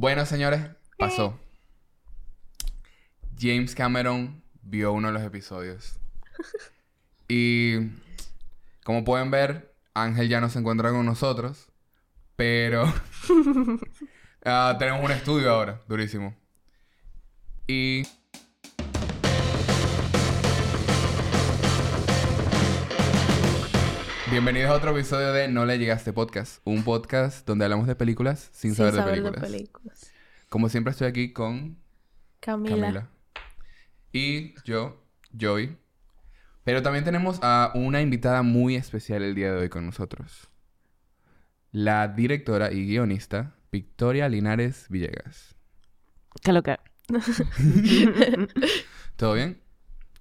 Bueno, señores, pasó. James Cameron vio uno de los episodios. Y como pueden ver, Ángel ya no se encuentra con nosotros. Pero ah, tenemos un estudio ahora, durísimo. Y Bienvenidos a otro episodio de No le llegaste podcast, un podcast donde hablamos de películas sin, saber, de, películas. películas. Como siempre estoy aquí con Camila. Camila. Y yo, Joey. Pero también tenemos a una invitada muy especial el día de hoy con nosotros. La directora y guionista Victoria Linares Villegas. ¿Qué lo que? ¿Todo bien?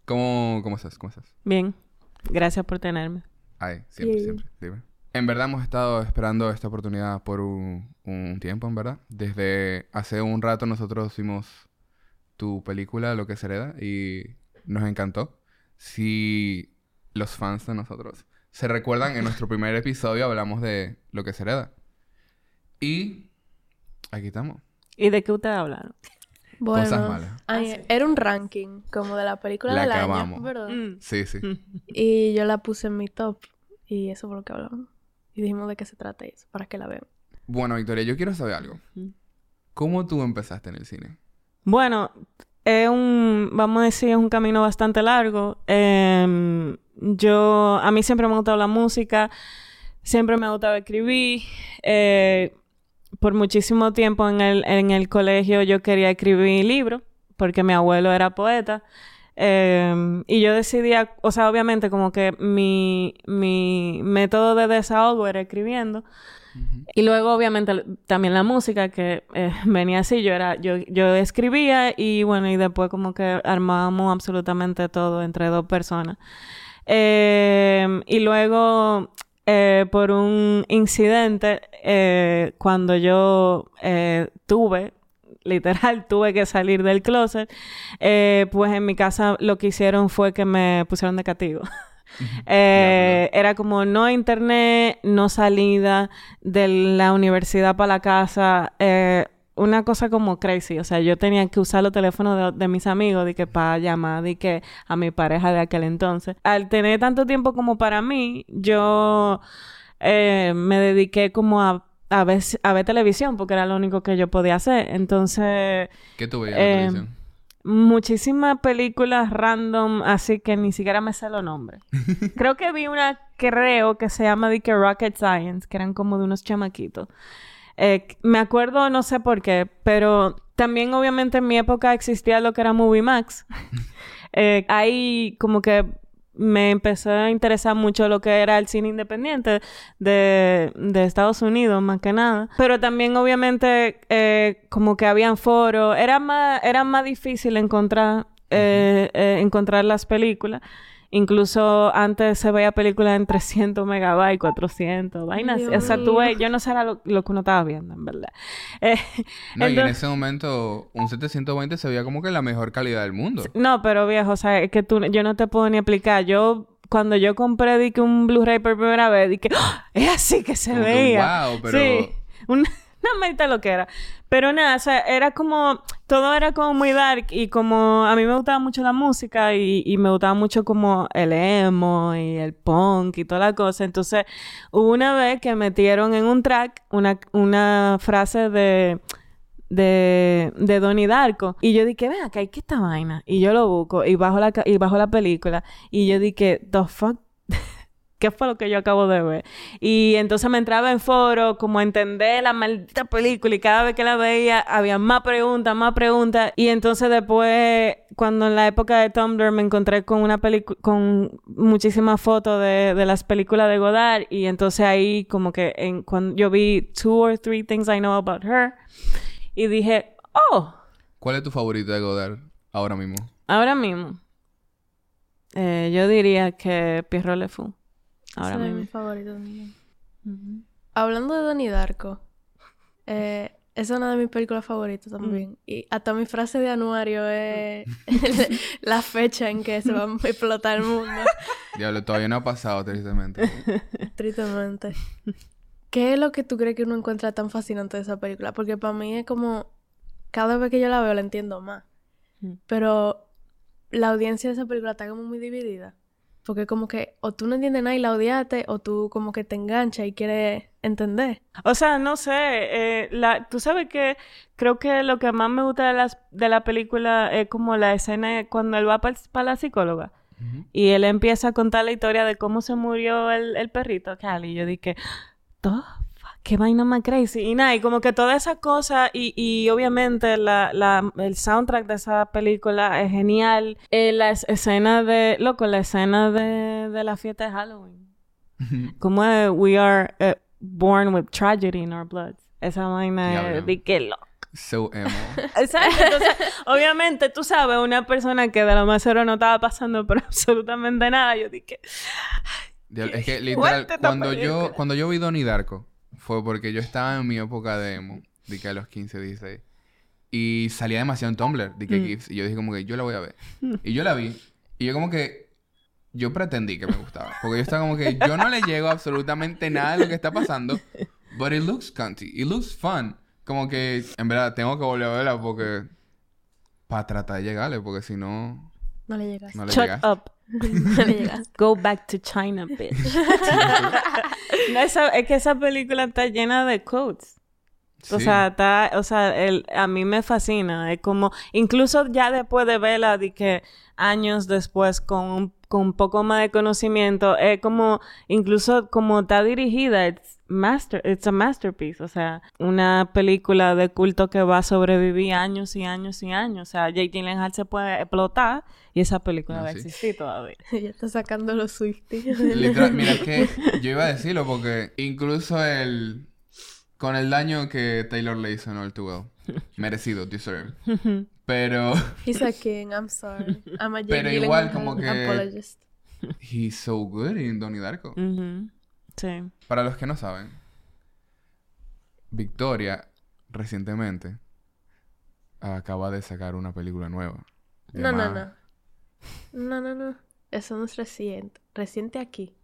¿Cómo, cómo estás? ¿Cómo estás? Bien. Gracias por tenerme. Ay, siempre, siempre. Dime. En verdad hemos estado esperando esta oportunidad por un, un tiempo, en verdad. Desde hace un rato nosotros vimos tu película, Lo que se hereda, y nos encantó. Si los fans de nosotros se recuerdan, en nuestro primer episodio hablamos de Lo que se hereda. Y aquí estamos. ¿Y de qué ustedes hablaron? Bueno, Cosas malas. ay, Ah, era un ranking como de la película La del año, acabamos. ¿verdad? Mm. Sí, sí. Y yo la puse en mi top y eso fue lo que hablamos. Y dijimos de qué se trata eso, para que la vean. Bueno, Victoria, yo quiero saber algo. Ujú. ¿Cómo tú empezaste en el cine? Bueno, es un, vamos a decir, es un camino bastante largo. Em, yo, a mí siempre me ha gustado la música, siempre me ha gustado escribir. eh, por muchísimo tiempo en el, en el colegio yo quería escribir libros, porque mi abuelo era poeta. Em, y yo decidía, o sea, obviamente como que mi, mi método de desahogo era escribiendo. Y luego, obviamente, también la música que eh, venía así. Yo era, yo, yo escribía y bueno, y después como que armábamos absolutamente todo entre dos personas. Eh, y luego, eh, por un incidente, eh, cuando yo eh, tuve, literal, tuve que salir del closet, eh, pues en mi casa lo que hicieron fue que me pusieron de castigo. Eh, era como no internet, no salida de la universidad para la casa. eh, una cosa como crazy. O sea, yo tenía que usar los teléfonos de, de mis amigos de que para llamar de que a mi pareja de aquel entonces. Al tener tanto tiempo como para mí, yo eh, me dediqué como a, a, ver, a ver televisión porque era lo único que yo podía hacer. Entonces ¿Qué tú veías en Eh, televisión? muchísimas películas random, así que ni siquiera me sé los nombres. creo que vi una, creo que se llama que Rocket Science, que eran como de unos chamaquitos. Eh, me acuerdo, no sé por qué, pero también obviamente en mi época existía lo que era Movie Max. Eh, ahí como que me empezó a interesar mucho lo que era el cine independiente de, de Estados Unidos, más que nada. Pero también, obviamente, eh, como que habían foros. Era más, era más difícil encontrar, eh, eh, encontrar las películas. Incluso antes se veía películas en 300 megabytes, 400, vainas. Dios O sea, tú ves, yo no sé era lo, lo que uno estaba viendo, en verdad. Eh, No, y en ese momento un 720 se veía como que la mejor calidad del mundo. No, pero viejo, o sea, es que tú, yo no te puedo ni explicar. Yo, cuando yo compré di que un Blu-ray por primera vez, di que ¡Ah! es así que se Como que, veía. wow, pero- Sí, una, una mente lo que era. Pero nada, o sea, era como, todo era como muy dark y como a mí me gustaba mucho la música y, me gustaba mucho como el emo y el punk y toda la cosa. Entonces, hubo una vez que metieron en un track una, una frase de de, de Donnie Darko. Y yo dije, ven acá, ¿y qué esta vaina? Y yo lo busco y bajo la, y bajo la película. Y yo dije, the fuck, ¿qué fue lo que yo acabo de ver? Y entonces me entraba en foro como a entender la maldita película y cada vez que la veía había más preguntas, más preguntas. Y entonces después, cuando en la época de Tumblr me encontré con una película, con muchísimas fotos de, de las películas de Godard y entonces ahí como que en, cuando yo vi Two or Three Things I Know About Her y dije, oh, ¿Cuál es tu favorito de Godard ahora mismo? ahora mismo. Eh, yo diría que Pierrot Le Fou. Ahora Ese es mi favorito también. Hablando de Donnie Darko, eh, esa es una de mis películas favoritas también. Y hasta mi frase de anuario es la fecha en que se va a explotar el mundo. Diablo, todavía no ha pasado, tristemente. Tristemente. ¿qué es lo que tú crees que uno encuentra tan fascinante de esa película? Porque para mí es como, cada vez que yo la veo la entiendo más. Mm. Pero la audiencia de esa película está como muy dividida. Porque como que o tú no entiendes nada y la odiaste, o tú como que te enganchas y quieres entender. O sea, no sé, eh, la, tú sabes que creo que lo que más me gusta de, las, de la película es como la escena cuando él va para la psicóloga y él empieza a contar la historia de cómo se murió el, el perrito, Cali. Y yo dije, "The fuck, qué vaina más crazy. Y nada, y como que toda esa cosa, y, y obviamente la, la, el soundtrack de esa película es genial. Eh, la es- escena de, loco, la escena de, de la fiesta de Halloween. Como es, we are eh, born with tragedy in our blood. Esa vaina es de que loco. So emo. Exacto. Entonces, obviamente, tú sabes, una persona que de lo más cero no estaba pasando por absolutamente nada. Yo dije, Es que literal, cuando yo, cuando yo vi Donnie Darko, fue porque yo estaba en mi época de emo, de que a los 15, 16. Y salía demasiado en Tumblr, de que Mm. GIFs. Y yo dije como que yo la voy a ver. Y yo la vi. Y yo como que... Yo pretendí que me gustaba. Porque yo estaba como que yo no le llego absolutamente nada de lo que está pasando. But it looks cunty. It looks fun. Como que en verdad tengo que volver a verla porque... Para tratar de llegarle. Porque si no... No le llegaste. No le shut llegaste. up. Go back to China, bitch. no, esa- es que esa película está llena de quotes. O sea, está, o sea, el, a mí me fascina. Es como, incluso ya después de verla, de que años después, con un, con un poco más de conocimiento, es como, incluso como está dirigida, it's master, it's a masterpiece. O sea, una película de culto que va a sobrevivir años y años y años. O sea, Jake Gyllenhaal se puede explotar y esa película Ah, va a sí. existir todavía. ya está sacando los Swifties. Literal, mira, es que yo iba a decirlo porque incluso el... Con el daño que Taylor le hizo en All Too Well. Merecido, deserved. Pero... He's a king, I'm sorry. I'm a Jake Pero igual Gyllenhaal como que- apologist. He's so good in Donnie Darko. Ujú. Sí. Para los que no saben, Victoria recientemente acaba de sacar una película nueva. No, no, no. No, no, no. Eso no es reciente. Reciente aquí.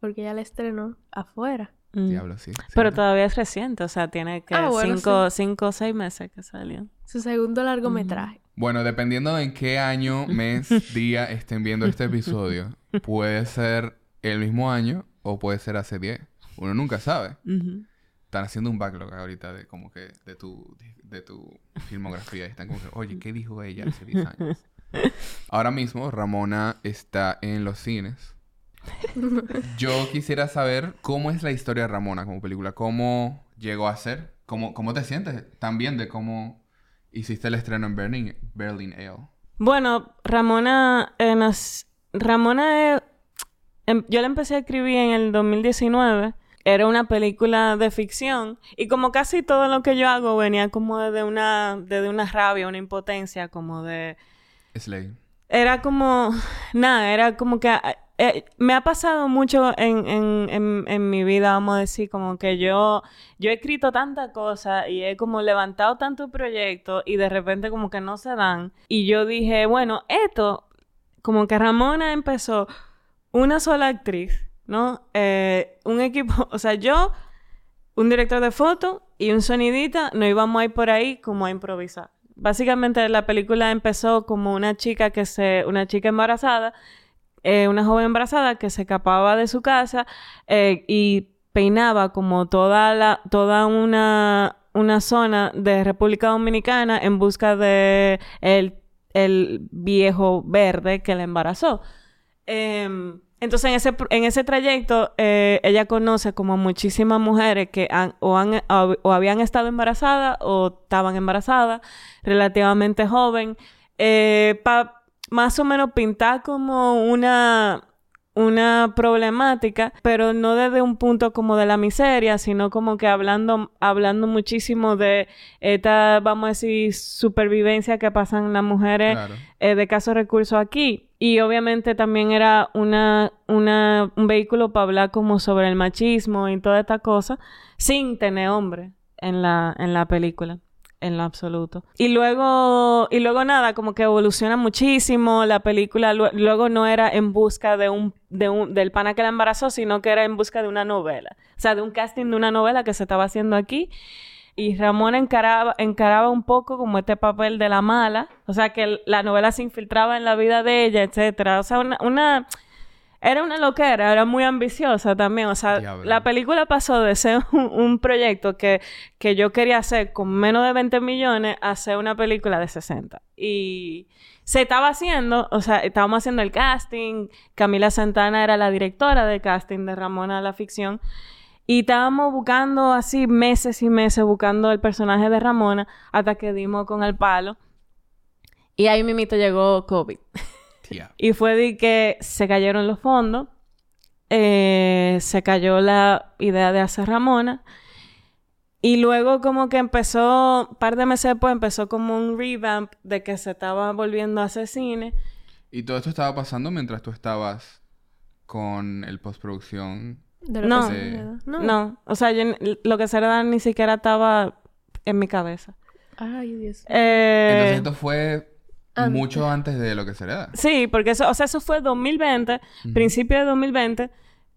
Porque ya la estrenó afuera. Mm. Diablo, sí. Pero todavía es reciente, o sea, tiene que Ah, bueno, cinco, cinco o seis meses que salió. Su segundo largometraje. Bueno, dependiendo en qué año, mes, día estén viendo este episodio, puede ser el mismo año o puede ser hace 10. Uno nunca sabe. Están haciendo un backlog ahorita de como que de tu, de tu filmografía. Y están como que, oye, ¿qué dijo ella hace 10 años? Ahora mismo Ramona está en los cines. Yo quisiera saber cómo es la historia de Ramona como película. ¿Cómo llegó a ser? ¿Cómo, cómo te sientes también de cómo hiciste el estreno en Berlin, Berlin Ale? Bueno, Ramona, eh, nas- Ramona, eh, em- yo la empecé a escribir en el 2019. Era una película de ficción y como casi todo lo que yo hago venía como de una, de una rabia, una impotencia, como de Slay. Era como, nada, era como que eh, me ha pasado mucho en, en, en, en mi vida, vamos a decir, como que yo, yo he escrito tantas cosas y he como levantado tantos proyectos y de repente como que no se dan. Y yo dije, bueno, esto, como que Ramona empezó una sola actriz, ¿no? Eh, un equipo, o sea, yo, un director de foto y un sonidita, nos íbamos a ir por ahí como a improvisar. Básicamente la película empezó como una chica que se, una chica embarazada, eh, una joven embarazada que se escapaba de su casa eh, y peinaba como toda la, toda una, una zona de República Dominicana en busca de el, el viejo verde que la embarazó. Em, entonces, en ese, en ese trayecto, eh, ella conoce como muchísimas mujeres que o, han, habían estado embarazadas o estaban embarazadas, relativamente joven, para más o menos pintar como una, una problemática, pero no desde un punto como de la miseria, sino como que hablando, hablando muchísimo de esta, vamos a decir, supervivencia que pasan las mujeres Claro. eh, de casos recursos aquí. Y obviamente también era una, una, un vehículo para hablar como sobre el machismo y toda esta cosa, sin tener hombre en la, en la película. En lo absoluto. Y luego, y luego nada, como que evoluciona muchísimo. La película luego no era en busca de un, de un, del pana que la embarazó, sino que era en busca de una novela. O sea, de un casting de una novela que se estaba haciendo aquí. Y Ramón encaraba, encaraba un poco como este papel de la mala. O sea, que la novela se infiltraba en la vida de ella, etcétera. O sea, una, una era una loquera, era muy ambiciosa también. O sea, la película pasó de ser un, proyecto que, que, yo quería hacer con menos de 20 millones a ser una película de 60. Y se estaba haciendo, o sea, estábamos haciendo el casting. Camila Santana era la directora de casting de Ramona la ficción. Y estábamos buscando así meses y meses buscando el personaje de Ramona hasta que dimos con el palo. Y ahí mimito llegó COVID. Y fue de que se cayeron los fondos, eh, se cayó la idea de hacer Ramona. Y luego como que empezó, un par de meses después, empezó como un revamp de que se estaba volviendo a hacer cine. ¿Y todo esto estaba pasando mientras tú estabas con el postproducción? no, no, O sea, lo que se era ni siquiera estaba en mi cabeza. Ay, Dios. Eh, Entonces esto fue mucho antes de lo que se da. Sí, porque eso, o sea, eso fue 2020, principio de 2020.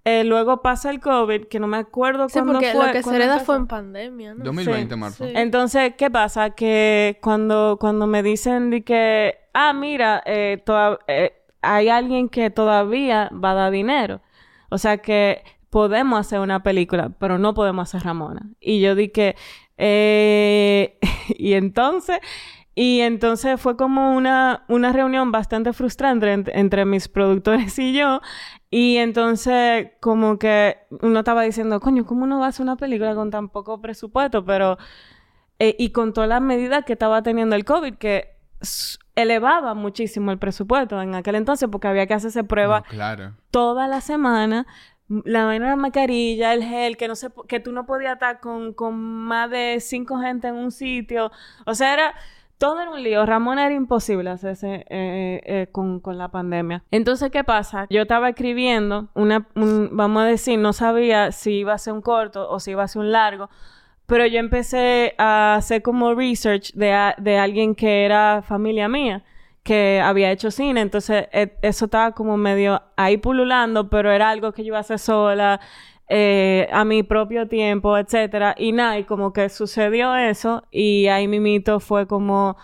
Eh, luego pasa el COVID, que no me acuerdo sí, cuándo porque lo que se hereda fue en pandemia, ¿no? 2020, marzo. Entonces, ¿qué pasa? Que cuando, cuando me dicen de que, ah, mira, eh, eh, hay alguien que todavía va a dar dinero. O sea que podemos hacer una película, pero no podemos hacer Ramona. Y yo dije, eh... y entonces y entonces fue como una, una reunión bastante frustrante entre mis productores y yo. Y entonces como que uno estaba diciendo, coño, ¿cómo uno va a hacer una película con tan poco presupuesto? Pero... Eh, y con todas las medidas que estaba teniendo el COVID, que elevaba muchísimo el presupuesto en aquel entonces porque había que hacerse pruebas toda la semana la vaina de la mascarilla, el gel, que no sé, que tú no podías estar con, con más de cinco gente en un sitio. O sea, era todo era un lío. Ramón era imposible hacerse eh, eh, con, la pandemia. Entonces, ¿qué pasa? Yo estaba escribiendo una, vamos a decir, no sabía si iba a ser un corto o si iba a ser un largo, pero yo empecé a hacer como research de, de alguien que era familia mía que había hecho cine, entonces e, eso estaba como medio ahí pululando, pero era algo que yo iba a hacer sola, eh, a mi propio tiempo, etcétera. Y nada, y como que sucedió eso y ahí mimito fue como,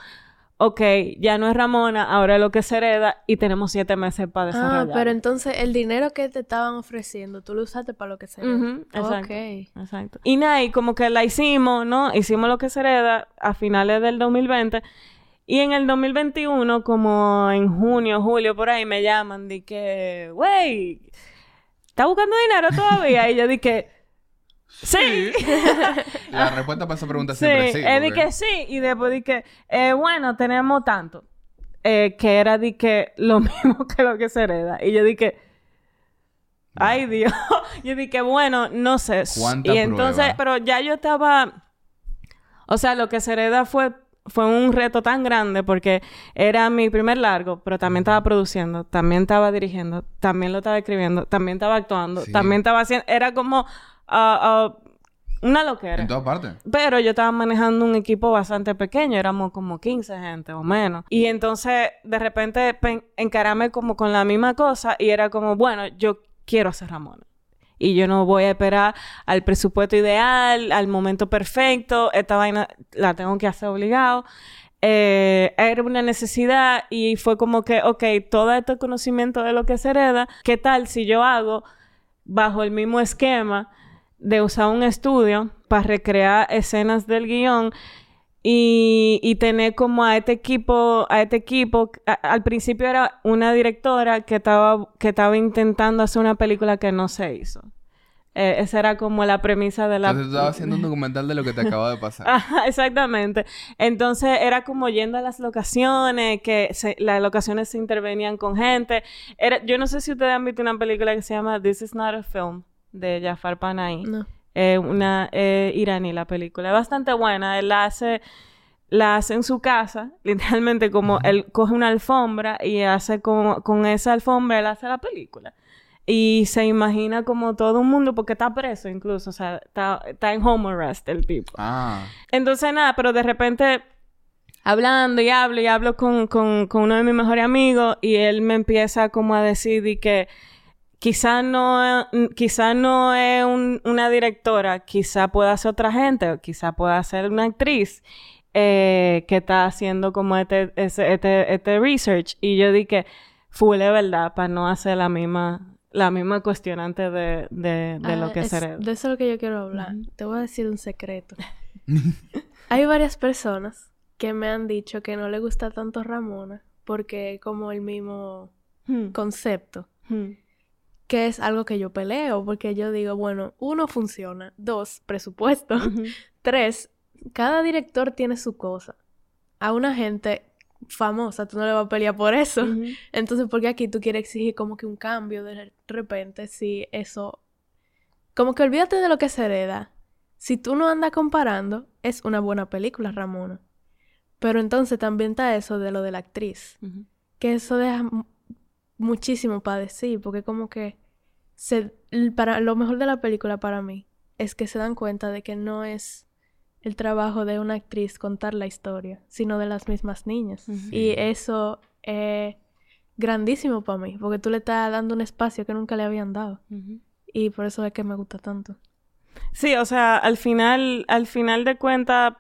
ok, ya no es Ramona, ahora es lo que se hereda y tenemos siete meses para desarrollar. Ah, pero entonces el dinero que te estaban ofreciendo, tú lo usaste para lo que se hereda. exacto, exacto. Y nada, y como que la hicimos, ¿no? Hicimos lo que se hereda a finales del 2020. Y en el 2021, como en junio, julio, por ahí, me llaman de que, güey, ¿Está buscando dinero todavía? y yo dije, sí. La respuesta para esa pregunta siempre sí. Sí, es que sí. Y después dije, eh, bueno, tenemos tanto. Eh, que era de que lo mismo que lo que se hereda. Y yo dije, ay Dios. yo dije, bueno, no sé. y entonces, pero ya yo estaba, o sea, lo que se hereda fue fue un reto tan grande porque era mi primer largo, pero también estaba produciendo, también estaba dirigiendo, también lo estaba escribiendo, también estaba actuando, también estaba haciendo, era como ah, una loquera. En todas partes. Pero yo estaba manejando un equipo bastante pequeño, éramos como 15 gente o menos. Y entonces de repente encarame como con la misma cosa y era como, bueno, yo quiero hacer Ramón y yo no voy a esperar al presupuesto ideal, al momento perfecto, esta vaina la tengo que hacer obligado. Eh, era una necesidad y fue como que, ok, todo este conocimiento de lo que se hereda, ¿qué tal si yo hago bajo el mismo esquema de usar un estudio para recrear escenas del guion y, y, tener como a este equipo, a este equipo, al principio era una directora que estaba, que estaba intentando hacer una película que no se hizo. Eh, esa era como la premisa de la... Entonces estaba haciendo un documental de lo que te acaba de pasar. exactamente. Entonces era como yendo a las locaciones, que las locaciones se intervenían con gente. Era, yo no sé si ustedes han visto una película que se llama This is not a film, de Jafar Panahi. No. Eh, una eh, iraní la película. Es bastante buena. Él la hace, la hace en su casa, literalmente como él coge una alfombra y hace como, con esa alfombra él hace la película. y se imagina como todo un mundo, porque está preso incluso, o sea, está, está en home arrest el tipo. Ah. Entonces, nada, pero de repente hablando y hablo y hablo con, con, con uno de mis mejores amigos y él me empieza como a decir y que quizá no, quizá no es un- una directora, quizá pueda ser otra gente, o quizá pueda ser una actriz eh, que está haciendo como este, ese- este, este research. Y yo dije, full es verdad, para no hacer la misma, la misma cuestionante de, de, de lo Ah, que es- será. De eso es lo que yo quiero hablar. Te voy a decir un secreto. Hay varias personas que me han dicho que no le gusta tanto Ramona porque es como el mismo Hmm, concepto, hmm, que es algo que yo peleo porque yo digo, bueno, uno funciona, dos, presupuesto, tres, cada director tiene su cosa. A una gente famosa tú no le vas a pelear por eso. Ujú. Entonces, ¿por qué aquí tú quieres exigir como que un cambio de repente si eso... Como que olvídate de lo que se hereda. Si tú no andas comparando, es una buena película, Ramona. Pero entonces también está eso de lo de la actriz. Que eso deja mu- muchísimo para decir, porque como que se, para lo mejor de la película para mí es que se dan cuenta de que no es el trabajo de una actriz contar la historia, sino de las mismas niñas. Y eso es grandísimo para mí, porque tú le estás dando un espacio que nunca le habían dado. Y por eso es que me gusta tanto. Sí, o sea, al final, al final de cuentas,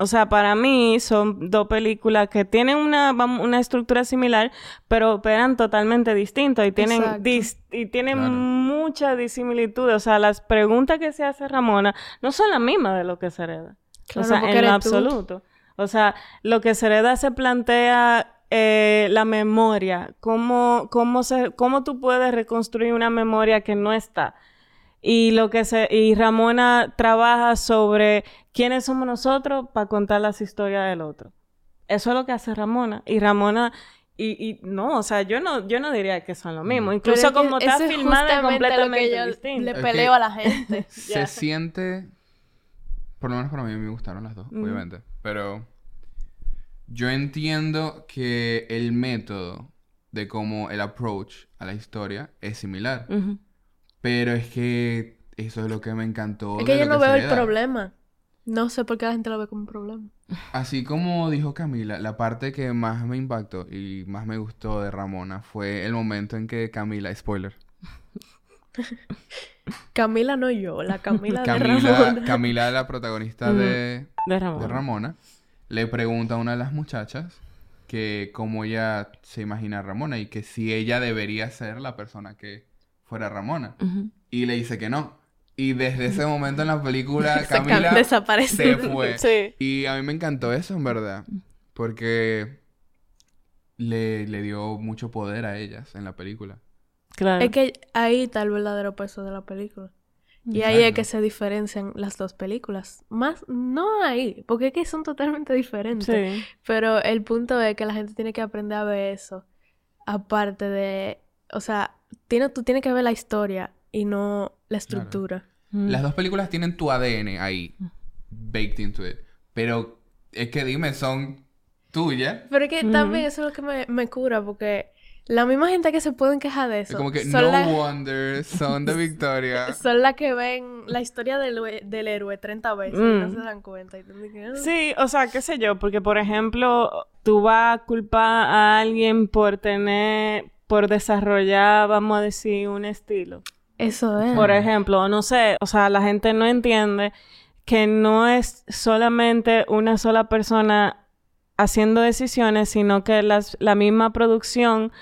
o sea, para mí son dos películas que tienen una, una estructura similar, pero operan totalmente distinto y tienen, dis- y tienen Claro. muchas disimilitudes. O sea, las preguntas que se hace Ramona no son las mismas de lo que se hereda. Claro, o sea, en lo tú. absoluto. O sea, lo que se hereda se plantea eh, la memoria. ¿Cómo, cómo, se, ¿Cómo tú puedes reconstruir una memoria que no está? Y lo que se y Ramona trabaja sobre quiénes somos nosotros para contar las historias del otro. Eso es lo que hace Ramona. Y Ramona y, y no, o sea, yo no yo no diría que son lo mismo. Incluso es que como está filmada es justamente lo que completamente yo distinto. le Es peleo que- a la gente. Se siente. Por lo menos para mí me gustaron las dos, obviamente. Pero. Yo entiendo que el método de cómo el approach a la historia es similar. Pero es que eso es lo que me encantó. es de que yo no veo el da. problema. No sé por qué la gente lo ve como un problema. Así como dijo Camila, la parte que más me impactó y más me gustó de Ramona fue el momento en que Camila, spoiler, Camila no yo, la Camila, de Camila, Ramona. Camila, la protagonista Mm. de, De Ramona. de Ramona, le pregunta a una de las muchachas que cómo ella se imagina a Ramona y que si ella debería ser la persona que fuera Ramona. Y le dice que no. Y desde ese momento en la película, Camila desaparece. se fue. Sí. Y a mí me encantó eso, en verdad. Porque le, le dio mucho poder a ellas en la película. Claro. Es que ahí está el verdadero peso de la película. Y ahí es que se diferencian las dos películas. Más, no ahí, porque es que son totalmente diferentes. Sí. Pero el punto es que la gente tiene que aprender a ver eso. Aparte de, o sea, tiene, tú tienes que ver la historia y no la estructura. Mm. Las dos películas tienen tu ADN ahí, baked into it. Pero es que dime, son tuyas. Pero es que Ujú. también eso es lo que me, me cura, porque la misma gente que se pueden quejar de Es eso como que son, no la- wonder, son de Victoria. son las que ven la historia del, del héroe 30 veces y no Mm. se dan cuenta. Y "Ah". Sí, o sea, qué sé yo, porque por ejemplo, tú vas a culpar a alguien por tener, por desarrollar, vamos a decir, un estilo. Eso es. Por ejemplo, no sé, o sea, la gente no entiende que no es solamente una sola persona haciendo decisiones, sino que las, la misma producción,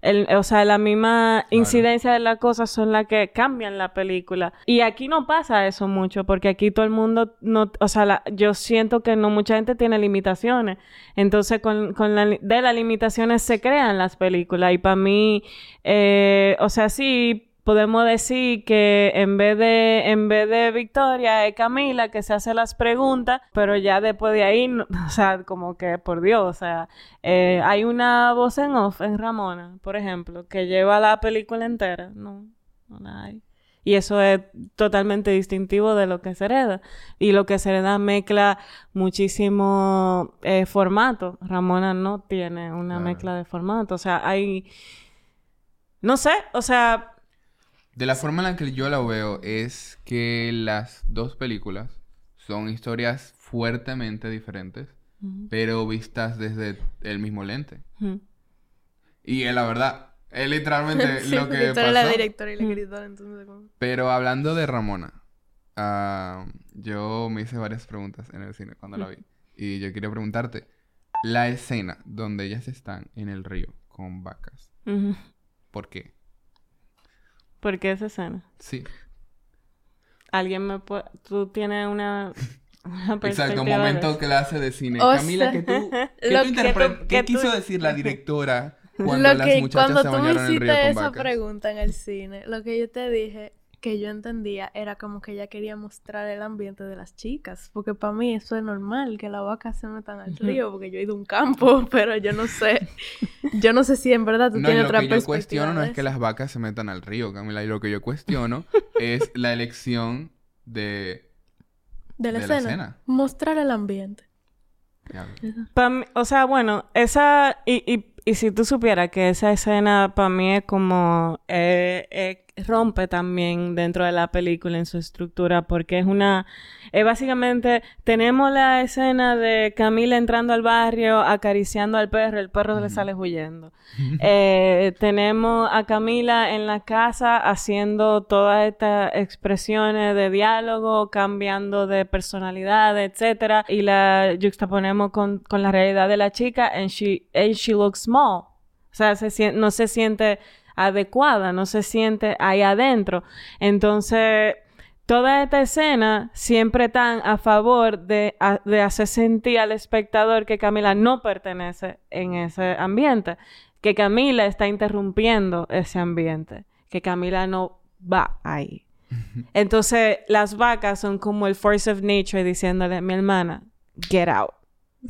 el, o sea, la misma incidencia de las cosas son las que cambian la película. Y aquí no pasa eso mucho, porque aquí todo el mundo, no, o sea, la- yo siento que no mucha gente tiene limitaciones. Entonces, con, con la, de las limitaciones se crean las películas. Y para mí, eh, o sea, sí podemos decir que en vez de en vez de Victoria es Camila que se hace las preguntas, pero ya después de ahí, no- o sea, como que por Dios, o sea, eh, hay una voz en off en Ramona, por ejemplo, que lleva la película entera, no, no la hay. Y eso es totalmente distintivo de lo que se hereda. Y lo que se hereda mezcla muchísimo eh, formato. Ramona no tiene una mezcla de formato. O sea, hay... No sé, o sea, De la forma en la que yo la veo es que las dos películas son historias fuertemente diferentes, pero vistas desde el mismo lente. Y eh, la verdad, es literalmente Sí, lo que tú eres la pasó. directora y la escritora, entonces... Pero hablando de Ramona, ah, yo me hice varias preguntas en el cine cuando la vi. Y yo quería preguntarte, la escena donde ellas están en el río con vacas. ¿por qué? ¿Por qué esa escena? Sí, Alguien me puede... Tú tienes una... una exacto, un de momento eso? que la hace de cine. O Camila, sea, que tú, ¿qué, tú que tú- ¿qué que tú- quiso decir la directora cuando lo las que muchachas cuando se tú me bañaron en el río hiciste con esa vacas? pregunta en el cine, lo que yo te dije que yo entendía era como que ella quería mostrar el ambiente de las chicas, porque para mí eso es normal que las vacas se metan al río, porque yo he ido a un campo, pero yo no sé, yo no sé si en verdad tú No, y tienes lo otra que yo perspectiva. cuestiono no es que las vacas se metan al río, Camila. Y lo que yo cuestiono es la elección de... de la de la escena, escena. mostrar el ambiente. Mí- o sea, bueno, esa... Y, y, y si tú supieras que esa escena para mí es como... eh, eh, rompe también dentro de la película en su estructura porque es una... Es básicamente... Tenemos la escena de Camila entrando al barrio, acariciando al perro, el perro le sale huyendo. Eh, tenemos a Camila en la casa haciendo todas estas expresiones de diálogo, cambiando de personalidad, etcétera, y la juxtaponemos con, con la realidad de la chica and she, and she looks small. O sea, se no se siente adecuada, no se siente ahí adentro. Entonces, toda esta escena siempre están a favor de, a- de hacer sentir al espectador que Camila no pertenece en ese ambiente, que Camila está interrumpiendo ese ambiente, que Camila no va ahí. Entonces, las vacas son como el force of nature diciéndole, mi hermana, get out.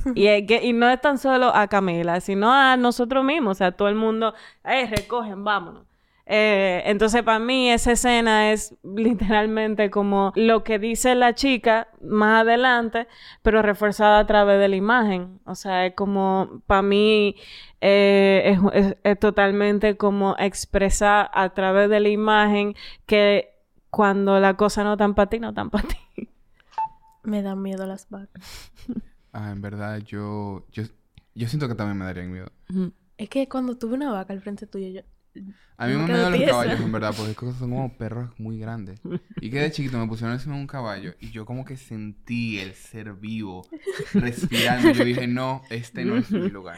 Y, es que- y no es tan solo a Camila, sino a nosotros mismos, o sea, todo el mundo, eh, recogen, vámonos. Eh, entonces, para mí, esa escena es literalmente como lo que dice la chica más adelante, pero reforzada a través de la imagen. O sea, es como, para mí, eh, es, es- es totalmente como expresar a través de la imagen que cuando la cosa no tan para ti, no tan para ti. Me dan miedo las vacas. Ah, en verdad, yo, yo... Yo siento que también me darían miedo. Es que cuando tuve una vaca al frente tuyo, yo... A mí Me me miedo los caballos, en verdad, porque son como perros muy grandes. Y que de chiquito me pusieron encima de un caballo y yo como que sentí el ser vivo respirando. Yo dije, no, este no es mi lugar.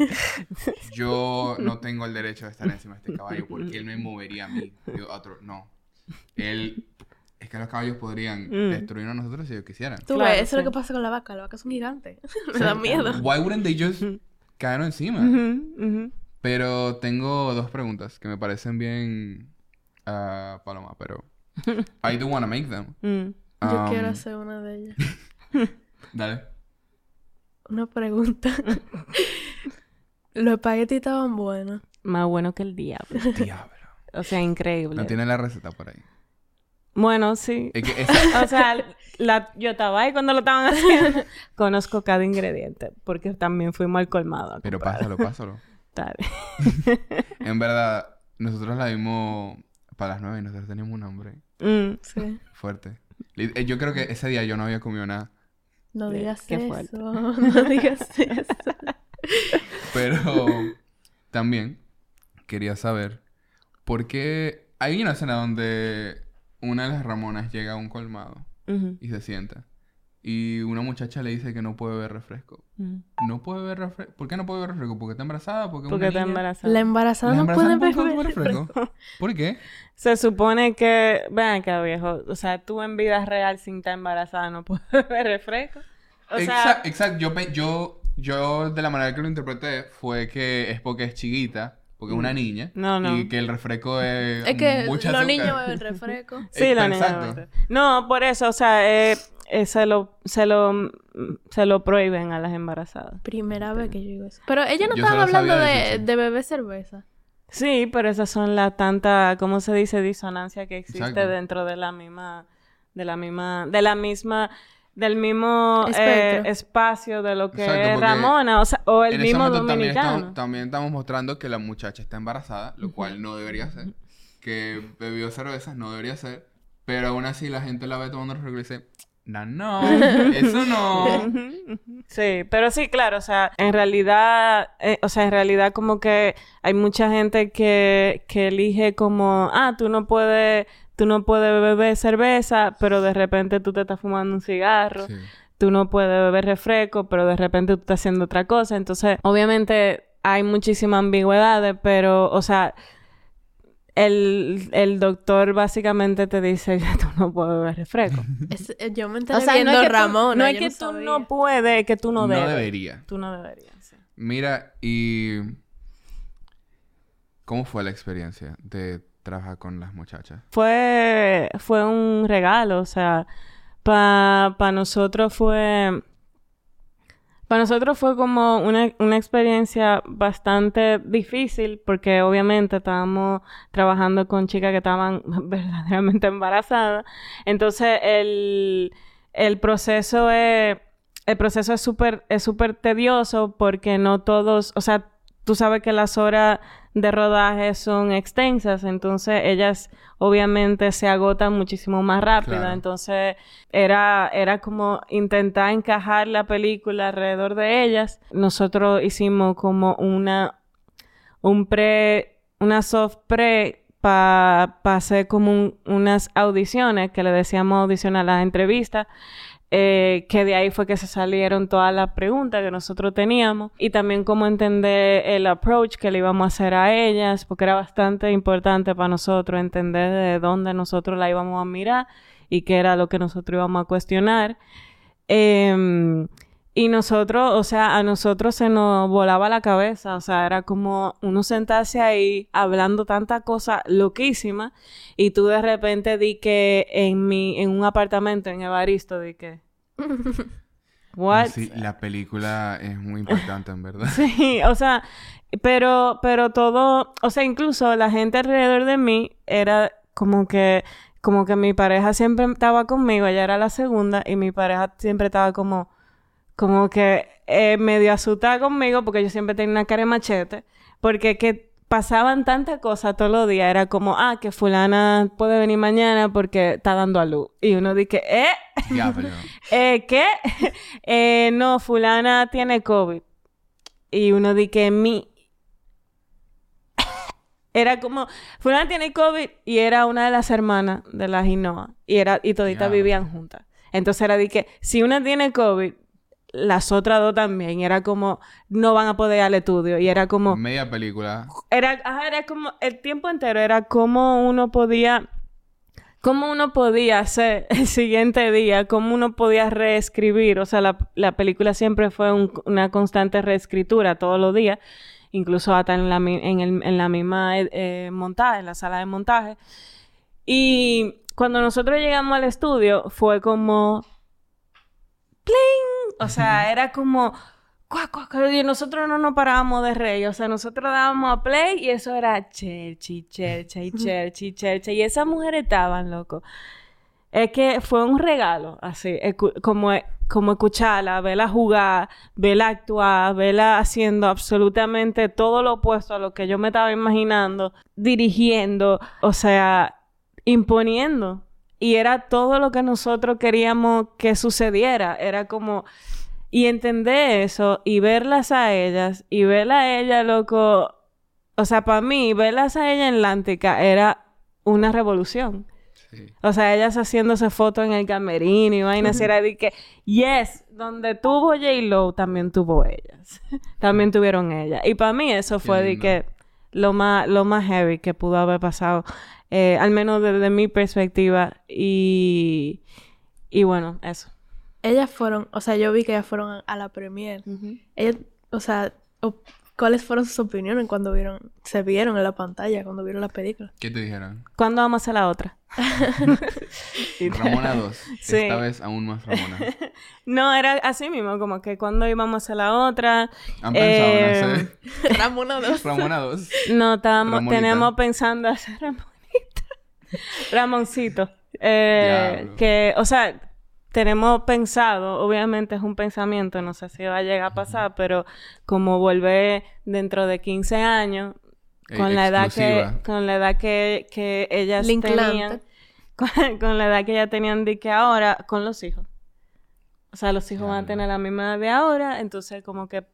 Yo no tengo el derecho de estar encima de este caballo porque él me movería a mí. Yo, otro, no. Él... Es que los caballos podrían Mm. destruirnos a nosotros si ellos quisieran. Tú Claro, ves, eso es lo que pasa con la vaca. Las vacas son gigantes. Me da miedo. Why wouldn't they just caernos encima? Pero tengo dos preguntas que me parecen bien... ah, Paloma, pero... I do want to make them. Mm. Yo Um, quiero hacer una de ellas. Dale. Una pregunta. Los espaguetis estaban buenos. Más bueno que el diablo. Diablo. O sea, increíble. No tiene la receta por ahí. Bueno, sí. Es que esa- O sea, la, yo estaba ahí cuando lo estaban haciendo. Conozco cada ingrediente porque también fuimos al colmado. a Pero pásalo, pásalo. Dale. En verdad, nosotros la vimos para las nueve y nosotros teníamos un hambre Mm. Sí. fuerte. Eh, Yo creo que ese día yo no había comido nada. No digas qué eso. fuerte. No digas eso. Pero también quería saber por qué hay una escena donde una de las Ramonas llega a un colmado Ujú, y se sienta. Y una muchacha le dice que no puede beber refresco. ujú. No puede beber refresco. ¿Por qué no puede beber refresco? Porque está embarazada. Porque, Porque está niña. embarazada. La embarazada no puede beber. beber refresco. ¿Por qué? Se supone que, vean acá viejo, o sea, tú en vida real sin estar embarazada no puedes beber refresco. O sea, Exacto, exacto. Yo, yo, yo de la manera que lo interpreté fue que es porque es chiquita, porque es una niña. Mm. No, no. Y que el refresco es. Es que mucha los azúcar. niños beben refresco. sí, la niña. Exacto. bebe. No, por eso, o sea, eh, eh, se lo, se lo, se lo prohíben a las embarazadas. Primera vez que yo digo eso. Pero ella no Yo estaba solo sabía hablando de de, beber cerveza. Sí, pero esas son las tantas, ¿cómo se dice? Disonancia que existe Exacto. dentro de la misma, de la misma, de la misma, del mismo eh, espacio de lo que Exacto, es Ramona, o sea, o el En ese mismo también dominicano. estamos, también estamos mostrando que la muchacha está embarazada, lo cual no debería ser. que bebió cervezas, no debería ser, pero aún así la gente la ve tomando refresco y dice, no, no, eso no. Sí, pero sí, claro, o sea, en realidad, eh, o sea, en realidad como que hay mucha gente que, que elige como, ah, tú no puedes, tú no puedes beber cerveza, pero de repente tú te estás fumando un cigarro. Sí. Tú no puedes beber refresco, pero de repente tú estás haciendo otra cosa. Entonces, obviamente hay muchísimas ambigüedades, pero, o sea, el, el doctor básicamente te dice que tú no puedes beber refresco. Es- eh, yo me enteré O sea, viendo no es que tú, Ramona. no es que tú no puedes, es que tú no No debes. debería. Tú no deberías. sí. Mira, y... ¿Cómo fue la experiencia de trabajar con las muchachas? Fue, fue un regalo, o sea, para nosotros fue... Para nosotros fue como una, una experiencia bastante difícil porque obviamente estábamos trabajando con chicas que estaban verdaderamente embarazadas. Entonces el, el proceso es el proceso es súper es súper tedioso porque no todos, o sea, tú sabes que las horas de rodaje son extensas, entonces ellas obviamente se agotan muchísimo más rápido, Claro. entonces era era como intentar encajar la película alrededor de ellas. Nosotros hicimos como una un pre una soft pre para hacer como un- unas audiciones que le decíamos audición a las entrevistas eh, que de ahí fue que se salieron todas las preguntas que nosotros teníamos y también cómo entender el approach que le íbamos a hacer a ellas, porque era bastante importante para nosotros entender de dónde nosotros la íbamos a mirar y qué era lo que nosotros íbamos a cuestionar. Em, y nosotros, o sea, a nosotros se nos volaba la cabeza, o sea, era como uno sentarse ahí hablando tanta cosa loquísima y tú de repente di que en mi, en un apartamento en Evaristo di que, what? Sí, la película es muy impactante, en verdad. Sí, o sea, pero, pero todo, o sea, incluso la gente alrededor de mí era como que, como que mi pareja siempre estaba conmigo, ella era la segunda, y mi pareja siempre estaba como, como que eh, medio asustada conmigo, porque yo siempre tenía una cara de machete, porque que pasaban tantas cosas todos los días, era como, ah, que fulana puede venir mañana porque está dando a luz. Y uno dice, ¿eh? Diablo. Eh, ¿Qué? eh, no, fulana tiene COVID. Y uno di que mi... Era como... Fulana tiene COVID y era una de las hermanas de la Ginoa. Y, era, y toditas Ya. vivían juntas. Entonces era de que si una tiene COVID, las otras dos también. Era como... No van a poder al estudio. Y era como... Media película. Era, ajá, era como, el tiempo entero era como uno podía, cómo uno podía hacer el siguiente día, cómo uno podía reescribir. O sea, la, la película siempre fue un- una constante reescritura todos los días, incluso hasta en la, en el- en la misma eh, montaje, en la sala de montaje. Y cuando nosotros llegamos al estudio, fue como, ¡pling! O sea, era como, y nosotros no nos parábamos de reír. O sea, nosotros dábamos a play y eso era cherchi, cherchi, cherchi, cherchi. Y esas mujeres estaban, loco. Es que fue un regalo, así, como, como escucharla, verla jugar, verla actuar, verla haciendo absolutamente todo lo opuesto a lo que yo me estaba imaginando, dirigiendo, o sea, imponiendo. Y era todo lo que nosotros queríamos que sucediera. Era como... Y entender eso y verlas a ellas y verla a ella, loco. O sea, para mí, verlas a ella en Lántica era una revolución. Sí. O sea, ellas haciéndose fotos en el camerino y vainas. y era de que, yes, donde tuvo J-Lo, también tuvo ellas. también tuvieron ellas. Y para mí eso fue de que lo más, lo más heavy que pudo haber pasado. Eh, al menos desde mi perspectiva. Y, y bueno, eso. Ellas fueron, o sea, yo vi que ellas fueron a la premiere. Ellas, o sea, op- ¿cuáles fueron sus opiniones cuando vieron, se vieron en la pantalla, cuando vieron la película? ¿Qué te dijeron? ¿Cuándo vamos a hacer la otra? Ramona 2. Sí. Esta vez aún más Ramona. No, era así mismo, como que cuando íbamos a hacer la otra. ¿Han pensado en Eh, hacer Ramona 2. Ramona 2? No, estábamos, tenemos pensando hacer Ramonita. Ramoncito. Eh, que, o sea, tenemos pensado, obviamente es un pensamiento, no sé si va a llegar a pasar, pero como volver dentro de 15 años Eh, con la edad que con la edad que, que ellas tenían con, con la edad que ellas tenían de que ahora con los hijos. O sea los hijos van a tener la misma edad de ahora entonces como que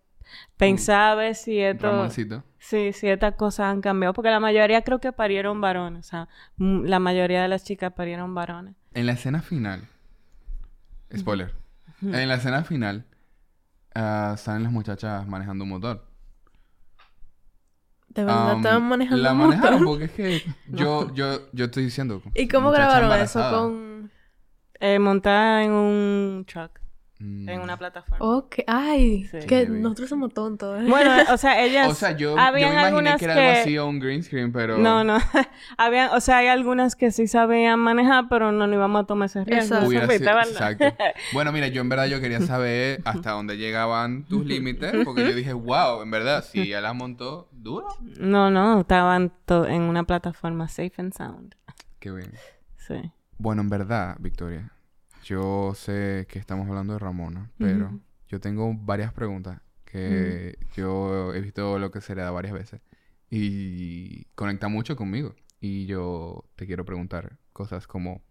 pensaba a ver si esto Ramoncito. sí si estas cosas han cambiado porque la mayoría creo que parieron varones o sea m- la mayoría de las chicas parieron varones En la escena final. Spoiler. En la escena final. ah, salen las muchachas manejando un motor. De verdad, estaban manejando La un motor. manejaron porque es que yo, yo, yo estoy diciendo. ¿Y cómo grabaron eso? Con... eh, montada en un truck Mm. En una plataforma Ok. Ay, Sí. que nosotros somos tontos. ¿eh? bueno o sea ellas O sea, yo, yo me imaginé algunas que era que- algo así o un green screen, pero... No, no. Habían, o sea, hay algunas que sí sabían manejar, pero no nos íbamos a tomar ese riesgo. Exacto. Bueno, mira, yo en verdad yo quería saber hasta dónde llegaban tus límites, porque yo dije, wow, en verdad, si ella las montó duro, No, no, estaban en una plataforma safe and sound. qué bien. Sí. Bueno, en verdad, Victoria, yo sé que estamos hablando de Ramona, pero yo tengo varias preguntas que yo he visto lo que se le da varias veces y conecta mucho conmigo. Y yo te quiero preguntar cosas como...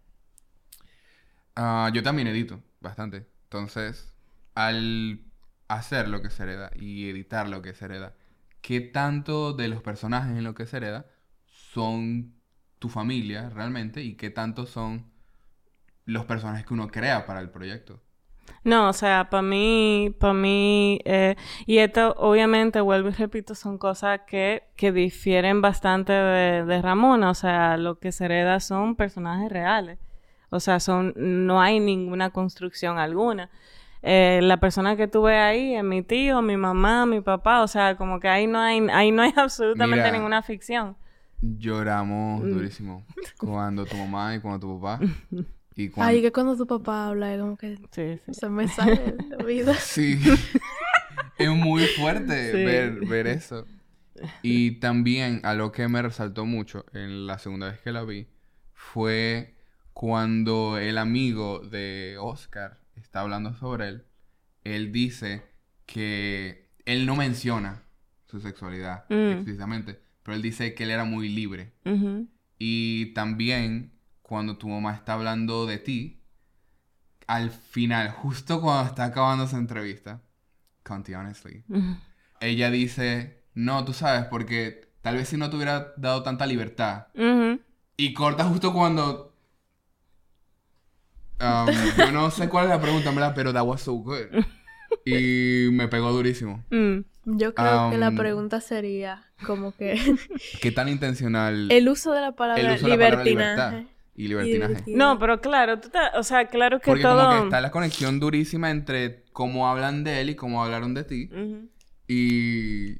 Ah, yo también edito bastante. Entonces, al hacer lo que se hereda y editar lo que se hereda, ¿qué tanto de los personajes en lo que se hereda son tu familia realmente y qué tanto son los personajes que uno crea para el proyecto? No, o sea, para mí, para mí, eh, y esto obviamente, vuelvo y repito, son cosas que, que difieren bastante de, de Ramona, o sea, lo que se hereda son personajes reales, o sea, son, no hay ninguna construcción alguna. Eh, la persona que tuve ahí es mi tío, mi mamá, mi papá, o sea, como que ahí no hay, ahí no hay absolutamente Mira. ninguna ficción. Lloramos Mm. durísimo cuando tu mamá y cuando tu papá y cuando... Ay, que cuando tu papá habla, es como que Sí, sí. se me sale de la vida. Sí. es muy fuerte Sí. ver, ver eso. Y también a lo que me resaltó mucho en la segunda vez que la vi fue cuando el amigo de Oscar está hablando sobre él. Él dice que él no menciona su sexualidad Mm. explícitamente, pero él dice que él era muy libre. Y también cuando tu mamá está hablando de ti, al final, justo cuando está acabando esa entrevista, Conti, honestly, ella dice, no, tú sabes, porque tal vez si no te hubiera dado tanta libertad. Y corta justo cuando... um, yo no sé cuál es la pregunta, ¿verdad? Pero that was so good. Y me pegó durísimo. Mm. Yo creo que la Am. pregunta sería como que ¿Qué tan intencional el uso de la palabra el uso de la palabra libertinaje. libertad y libertinaje? No, pero claro, tú te- o sea, claro que Porque todo... como que está la conexión durísima entre cómo hablan de él y cómo hablaron de ti. Y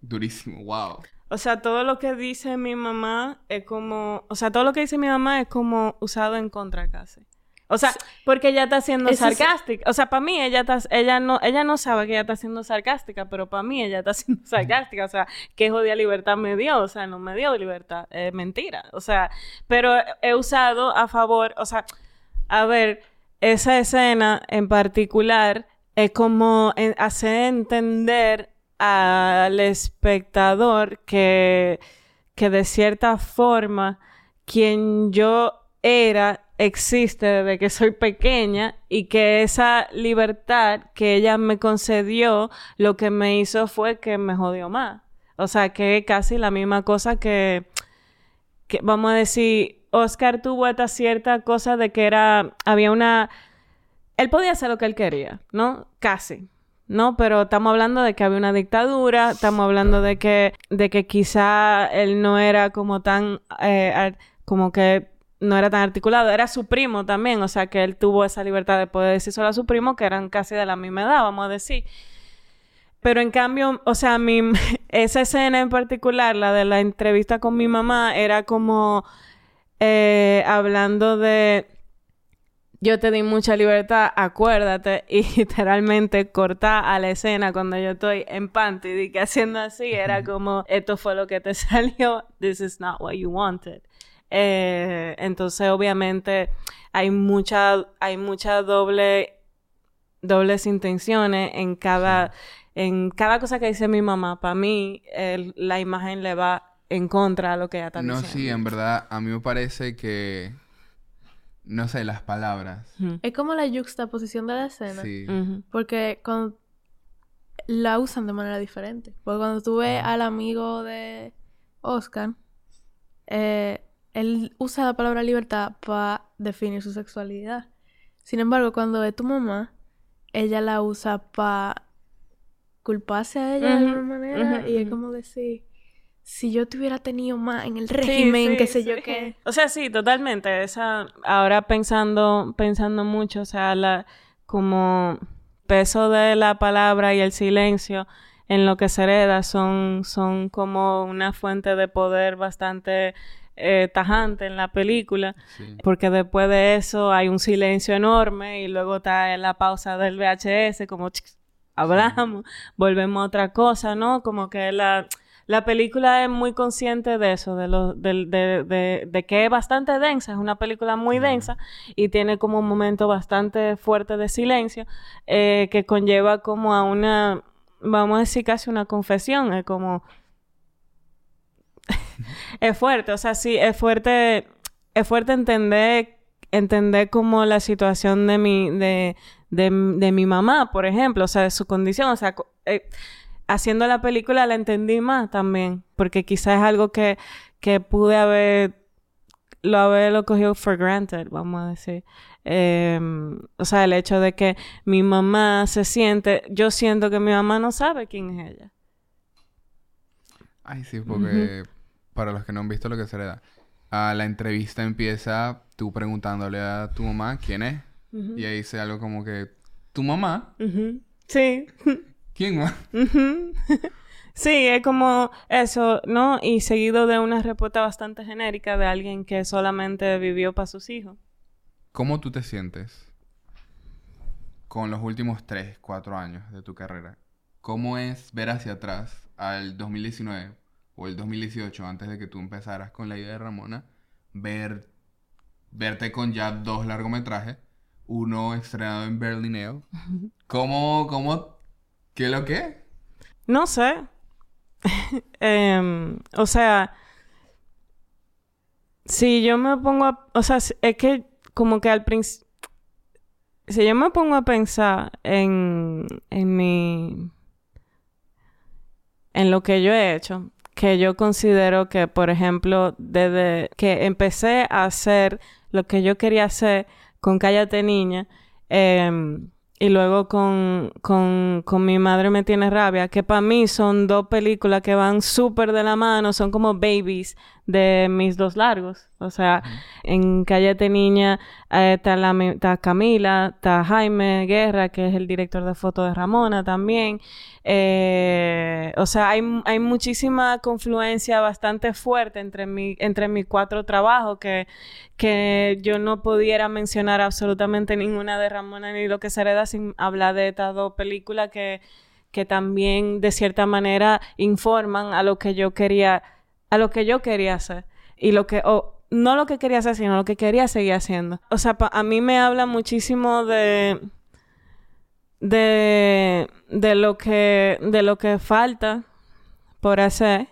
durísimo, wow. O sea, todo lo que dice mi mamá es como... O sea, todo lo que dice mi mamá es como usado en contra casi. O sea, porque ella está siendo Eso es- sarcástica. O sea, para mí ella está, ella no, ella no sabe que ella está siendo sarcástica, pero para mí ella está siendo sarcástica. O sea, qué jodida libertad me dio. O sea, no me dio libertad. Es mentira. O sea, pero he usado a favor. O sea, a ver, esa escena en particular es como en- hacer entender al espectador que, que de cierta forma quien yo era existe desde que soy pequeña y que esa libertad que ella me concedió lo que me hizo fue que me jodió más. O sea, que casi la misma cosa que, que vamos a decir, Oscar tuvo esta cierta cosa de que era, había una, él podía hacer lo que él quería, ¿no? Casi. ¿no? Pero estamos hablando de que había una dictadura, estamos hablando de que, de que quizá él no era como tan, eh, como que no era tan articulado, era su primo también, o sea que él tuvo esa libertad de poder decir solo a su primo, que eran casi de la misma edad, vamos a decir. Pero en cambio, o sea, mi, esa escena en particular, la de la entrevista con mi mamá, era como eh, hablando de yo te di mucha libertad, acuérdate, y literalmente cortar a la escena cuando yo estoy en panty y que haciendo así era como, esto fue lo que te salió, this is not what you wanted. Eh, entonces, obviamente, hay mucha, hay mucha doble, dobles intenciones en cada, en cada cosa que dice mi mamá. Para mí, el- la imagen le va en contra de lo que ella está No, diciendo. sí, en verdad, a mí me parece que. No sé, las palabras. Es como la juxtaposición de la escena. Sí. Porque cuando la usan de manera diferente. Porque cuando tú ves al amigo de Oscar, eh, él usa la palabra libertad para definir su sexualidad. Sin embargo, cuando es tu mamá, ella la usa para culparse a ella de alguna manera. Y es como decir, si yo te hubiera tenido más en el régimen, sí, qué sé yo qué. O sea, sí, totalmente. Esa, ahora pensando, pensando mucho, o sea, la, como peso de la palabra y el silencio en lo que se hereda son, son como una fuente de poder bastante eh, tajante en la película. Sí. Porque después de eso hay un silencio enorme y luego está la pausa del VHS, como hablamos, volvemos a otra cosa, ¿no? Como que la, la película es muy consciente de eso, de, lo, del- de, de- de que es bastante densa, es una película muy densa y tiene como un momento bastante fuerte de silencio eh, que conlleva como a una, vamos a decir casi una confesión, es como... es fuerte, o sea, sí, es fuerte, es fuerte entender, entender como la situación de mi, de, de, de mi mamá, por ejemplo, o sea, de su condición, o sea, eh, haciendo la película la entendí más también, porque quizás es algo que, que pude haber, lo haberlo cogido for granted, vamos a decir. Em, o sea, el hecho de que mi mamá se siente, yo siento que mi mamá no sabe quién es ella. Ay, sí, porque para los que no han visto lo que se le da, a la entrevista empieza tú preguntándole a tu mamá quién es. Y ahí dice algo como que, ¿tu mamá? Sí. ¿Quién más? Sí, es como eso, ¿no? Y seguido de una respuesta bastante genérica de alguien que solamente vivió para sus hijos. ¿Cómo tú te sientes con los últimos 3, 4 años de tu carrera? ¿Cómo es ver hacia atrás al 2019 o el 2018 antes de que tú empezaras con la idea de Ramona? Ver, verte con ya dos largometrajes, uno estrenado en Berlinale. ¿Cómo, cómo, qué lo que? No sé. Em, o sea, si yo me pongo a... O sea, es que como que al principio... Si yo me pongo a pensar en, en mi... En lo que yo he hecho, que yo considero que, por ejemplo, desde que empecé a hacer lo que yo quería hacer con Cállate Niña, em, y luego con, con, con Mi Madre Me Tiene Rabia, que para mí son dos películas que van súper de la mano, son como babies de mis dos largos. O sea, en Cállate Niña eh, está, la, está Camila, está Jaime Guerra, que es el director de foto de Ramona también. Eh, o sea, hay, hay muchísima confluencia bastante fuerte entre, mi, entre mis cuatro trabajos que, que yo no pudiera mencionar absolutamente ninguna de Ramona ni lo que se hereda sin hablar de estas dos películas que, que también de cierta manera informan a lo que yo quería, a lo que yo quería hacer. Y lo que, no lo que quería hacer, sino lo que quería seguir haciendo. O sea, a mí me habla muchísimo de, de, de lo que, de lo que falta por hacer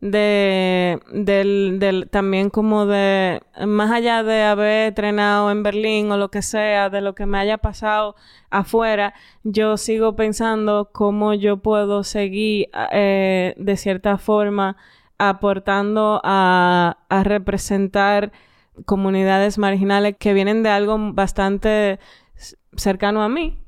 de del, del también como de más allá de haber entrenado en Berlín o lo que sea de lo que me haya pasado afuera yo sigo pensando cómo yo puedo seguir eh, de cierta forma aportando a, a representar comunidades marginales que vienen de algo bastante cercano a mí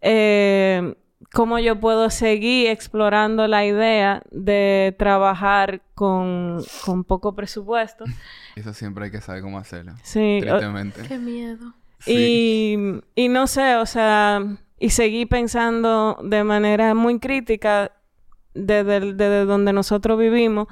eh, cómo yo puedo seguir explorando la idea de trabajar con, con poco presupuesto. Eso siempre hay que saber cómo hacerlo. Sí, Tristemente. Qué miedo. Sí. y, y no sé, o sea, y seguir pensando de manera muy crítica desde, el- desde donde nosotros vivimos,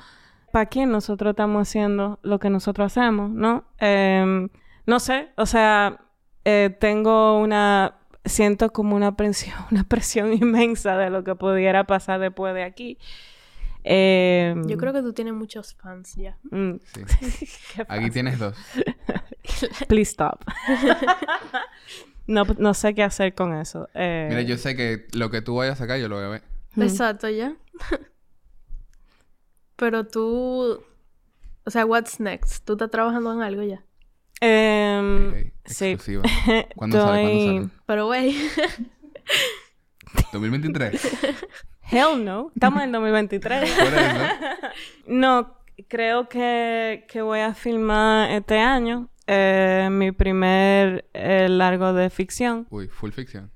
para quién nosotros estamos haciendo lo que nosotros hacemos, ¿no? Em, no sé, o sea, eh, tengo una, siento como una presión, una presión inmensa de lo que pudiera pasar después de aquí. Em, Yo creo que tú tienes muchos fans ya. mm, Sí. Aquí tienes dos. Please stop. no, no sé qué hacer con eso. Eh, Mira, yo sé que lo que tú vayas a sacar yo lo voy a ver. Exacto, ya. Pero tú... O sea, what's next? ¿Tú estás trabajando en algo ya? Ok, sí. exclusiva. ¿Cuándo sale? ¿Cuándo Estoy- Pero, güey... sale? 2023. Hell no. Estamos en 2023. Por eso. No, creo que, que voy a filmar este año eh, mi primer eh, largo de ficción. Uy, full ficción.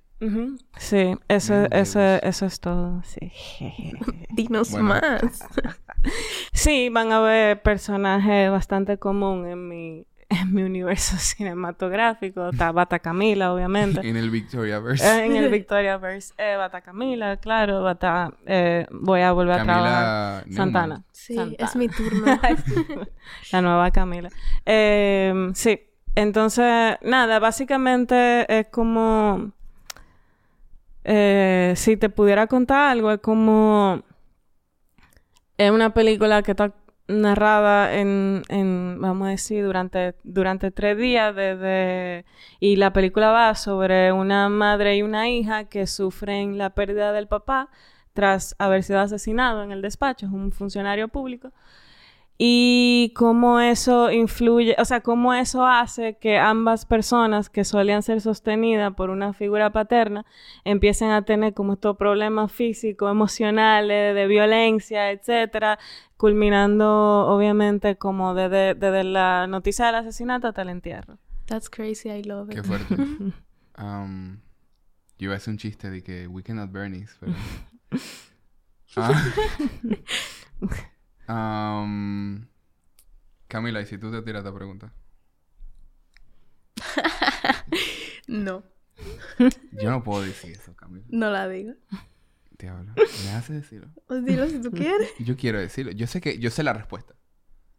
Sí, eso, Mm, eso, Dios. eso es todo. Sí. Dinos Bueno. más. sí, van a ver personajes bastante común en mi, en mi universo cinematográfico. Está Bata Camila, obviamente. En el Victoriaverse. Eh, en el Victoriaverse. Eh, Bata Camila, claro. Bata, eh, voy a volver a trabajar. Camila Neumann. Santana. Sí, Santana. es mi turno. La nueva Camila. Eh, sí. Entonces, nada, básicamente es como... eh, si te pudiera contar algo, es como... Es una película que está narrada en, en vamos a decir, durante, durante tres días. Y la película va sobre una madre y una hija que sufren la pérdida del papá tras haber sido asesinado en el despacho, es un funcionario público y cómo eso influye, o sea, cómo eso hace que ambas personas que solían ser sostenidas por una figura paterna empiecen a tener como estos problemas físicos, emocionales, de violencia, etcétera, culminando obviamente como desde, desde la noticia del asesinato hasta el entierro. That's crazy, I love Qué it. fuerte. Um, yo iba a hacer un chiste de que we cannot Bernie's, pero... Ah. Um, Camila, ¿y si tú te tiras esta pregunta? No, Yo no puedo decir eso, Camila. no la digo. Diablo. ¿Me hace decirlo? Pues dilo si tú quieres. Yo quiero decirlo. Yo sé que... Yo sé la respuesta.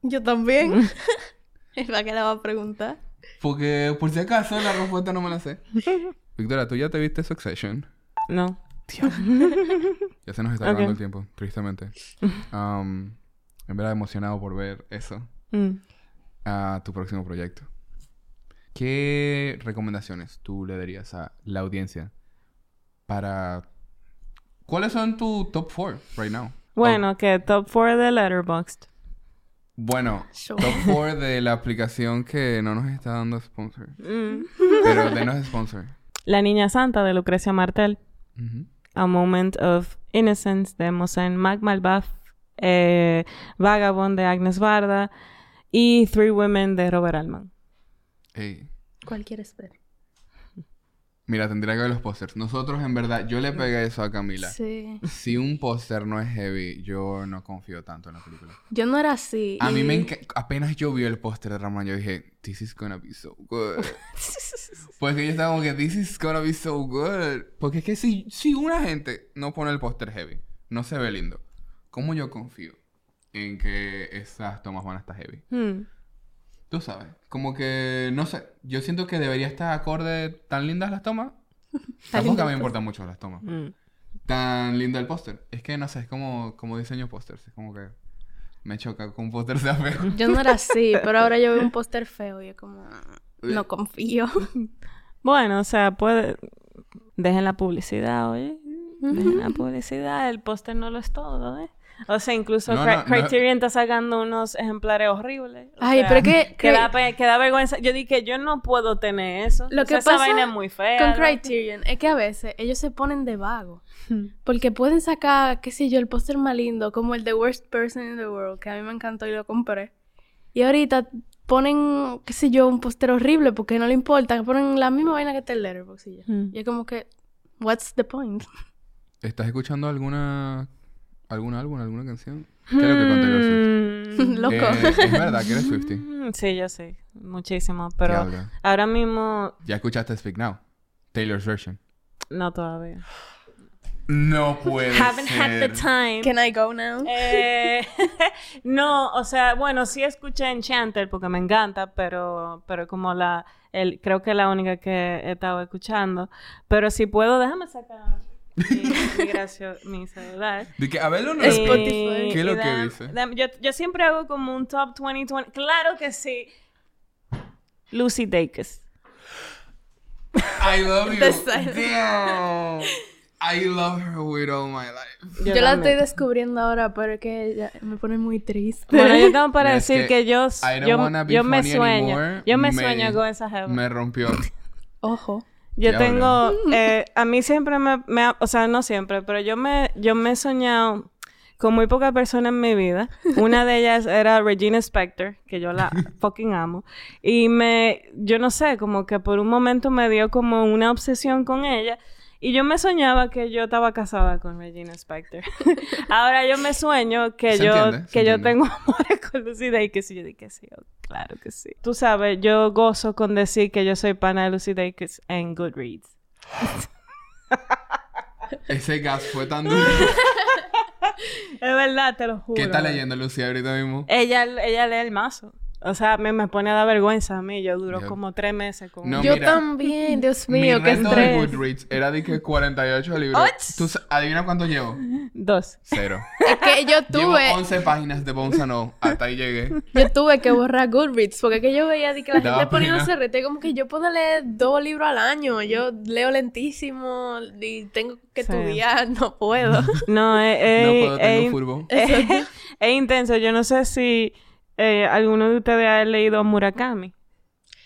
Yo también. ¿Para qué la va a preguntar? Porque, por si acaso, la respuesta no me la sé. Victoria, ¿tú ya te viste Succession? No. Ya se nos está acabando el tiempo, tristemente. Um, en verdad emocionado por ver eso. Mm. a tu próximo proyecto. ¿Qué recomendaciones tú le darías a la audiencia para... ¿Cuáles son tu top 4 right now? Bueno, que top 4 de Letterboxd. Bueno, Sure. top 4 de la aplicación que no nos está dando sponsor. Mm. Pero denos sponsor. La Niña Santa de Lucrecia Martel. A Moment of Innocence de Mosen Mac Malbaf, eh, Vagabond de Agnes Barda y Three Women de Robert Altman. Ey, Cualquier espera. Mira, tendría que ver los pósters. Nosotros, en verdad, yo le pegué eso a Camila. Sí. Si un póster no es heavy, yo no confío tanto en la película. Yo no era así. A mí me apenas yo vi el póster de Ramón, yo dije, this is gonna be so good. Porque yo estaba como que, this is gonna be so good. Porque es que si, si una gente no pone el póster heavy, no se ve lindo, ¿cómo yo confío en que esas tomas van a estar heavy? Hmm. Tú sabes, como que, no sé, yo siento que debería estar acorde tan lindas las tomas. Tampoco lindo a mí me importan mucho las tomas. Mm. Tan lindo el póster. Es que, no sé, es como, como diseño pósters. Es como que me choca que un póster sea feo. Yo no era así, pero ahora yo veo un póster feo y es como... No confío. Bueno, o sea, puede... Dejen la publicidad, oye. Dejen la publicidad. El póster no lo es todo, ¿eh? O sea, incluso No, no. Criterion está sacando unos ejemplares horribles. O Ay, sea, pero es que- Que da, pe- que da vergüenza. Yo dije, yo no puedo tener eso. Lo O que sea, esa pasa vaina es muy fea. Con. Criterion es que a veces ellos se ponen de vago. Hmm. Porque pueden sacar, qué sé yo, el póster más lindo, como el The Worst Person in the World, que a mí me encantó y lo compré. Y ahorita ponen, qué sé yo, un póster horrible porque no le importa. Ponen la misma vaina que está el Letterboxd y ya. Hmm. Y es como que, what's the point? ¿Estás escuchando alguna algún álbum, alguna canción? ¿Qué es lo que con Taylor Swift? Mm, Loco. Eh, es verdad que eres Swiftie. mm, Sí, yo sí. Muchísimo. Pero Diablo. ahora mismo, ¿Ya escuchaste Speak Now? Taylor's version. no todavía. No puede Haven't had the time. Can I go now? Eh, no, o sea, bueno, sí escuché Enchanter porque me encanta, pero, pero como la, el, creo que es la única que he estado escuchando. Pero si puedo, déjame sacar mi, mi celular. De que, a verlo no Es Y- Spotify. ¿Qué es lo que da- dice? da- yo, yo siempre hago como un top 2020. Claro que sí. Lucy Dacus. I love you. Damn. I love her with all my life. Yo, la estoy descubriendo ahora, pero es que ya me pone muy triste. Bueno, yo tengo para Mira, es decir que que, yo, yo, yo me sueño. anymore. Yo me, Me- sueño con esa jeva. Me rompió. Ojo. Yo tengo, eh, a mí siempre me, me ha- o sea, no siempre, pero yo me, yo me he soñado con muy pocas personas en mi vida. Una de ellas era Regina Spector, que yo la fucking amo. Y me, yo no sé, como que por un momento me dio como una obsesión con ella. Y yo me soñaba que yo estaba casada con Regina Spector. Ahora yo me sueño que Se yo, entiende, que yo entiende. tengo amores con Lucy Dacus. Y yo dije, sí, oh, claro que sí. Tú sabes, yo gozo con decir que yo soy pana de Lucy Dacus en Goodreads. Ese gas fue tan duro. Es verdad, te lo juro. ¿Qué está leyendo Lucía ahorita mismo? Ella, ella lee el mazo. O sea, me, me pone a dar vergüenza a mí. Yo duro Ya. como tres meses con... No, Yo mira, también, Dios Mi mío, qué de estrés. Goodreads era de que 48 libros. Och. ¿Tú adivina cuánto llevo? Dos. Cero. Es que yo Llevo tuve, 11 páginas de and All. Hasta ahí llegué. yo tuve que borrar Goodreads, porque es que yo veía de que la gente ponía un cerrete como que yo puedo leer dos libros al año. Yo leo lentísimo y tengo que Sí. estudiar, no puedo. No, es... es- No puedo, tengo es- furbo. es, es intenso. Yo no sé si eh, alguno de ustedes ha leído Murakami.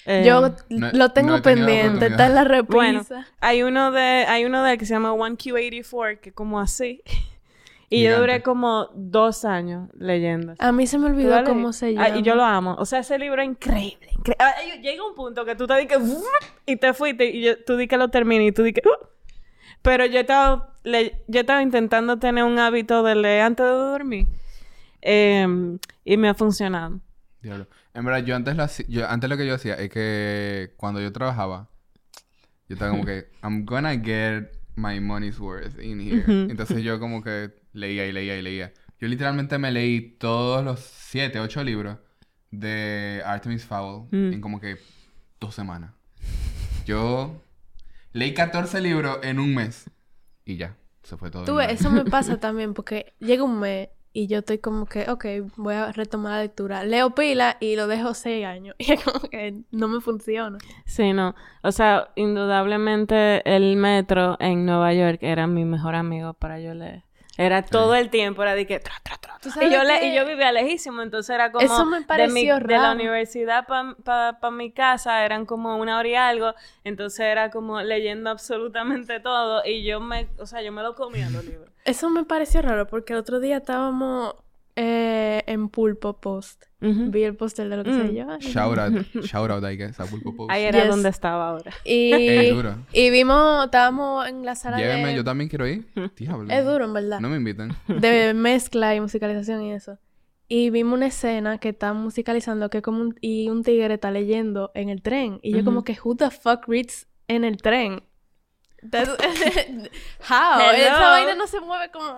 Eh, Yo no- lo tengo no pendiente, está en la Bueno, repisa. hay uno de hay uno de que se llama 1Q84, que es como así. y yo duré como dos años leyendo. A mí se me ¿Tú olvidó cómo se Ah, llama. y yo lo amo. O sea, ese libro es increíble. incre- Ah, Llega un punto que tú te dices y te fuiste y yo- tú di que lo terminé y tú di que... "Uh". Pero yo estaba, le- yo estaba intentando tener un hábito de leer antes de dormir. Em, y me ha funcionado. Diablo. En verdad, yo antes, lo hacía- yo antes lo que yo hacía es que cuando yo trabajaba, yo estaba como que, I'm gonna get my money's worth in here. Entonces yo como que leía y leía y leía. Yo literalmente me leí todos los siete, ocho libros de Artemis Fowl Mm. en como que dos semanas. Yo leí 14 libros en un mes y ya, se fue todo. Tú eso me pasa también porque llega un mes y yo estoy como que, ok, voy a retomar la lectura. Leo pila y lo dejo seis años. Y es como que no me funciona. Sí, no. O sea, indudablemente el metro en Nueva York era mi mejor amigo para yo leer. Era todo el tiempo, era de que... tra, tra, tra, ¿Tú tra. sabes Y yo, le- y yo vivía lejísimo, entonces era como... Eso me de, mi- pareció de la raro. universidad para mi casa eran como una hora y algo, entonces era como leyendo absolutamente todo y yo me... O sea, yo me lo comía los libros. Eso me pareció raro porque el otro día estábamos eh, en Pulpo Post. Vi el póster de lo que Mm. sé yo. ay, Shout out, shout out, I guess, a Pulpo Post. Ahí era Yes. donde estaba ahora. Y, Es duro. y vimos, estábamos en la sala Llévenme, de... yo también quiero ir. Diablo. Es duro, en verdad. No me inviten. de mezcla y musicalización y eso. Y vimos una escena que está musicalizando que como un, y un tigre está leyendo en el tren. Y yo como que, who the fuck reads en el tren? How? Hello. Esa vaina no se mueve como...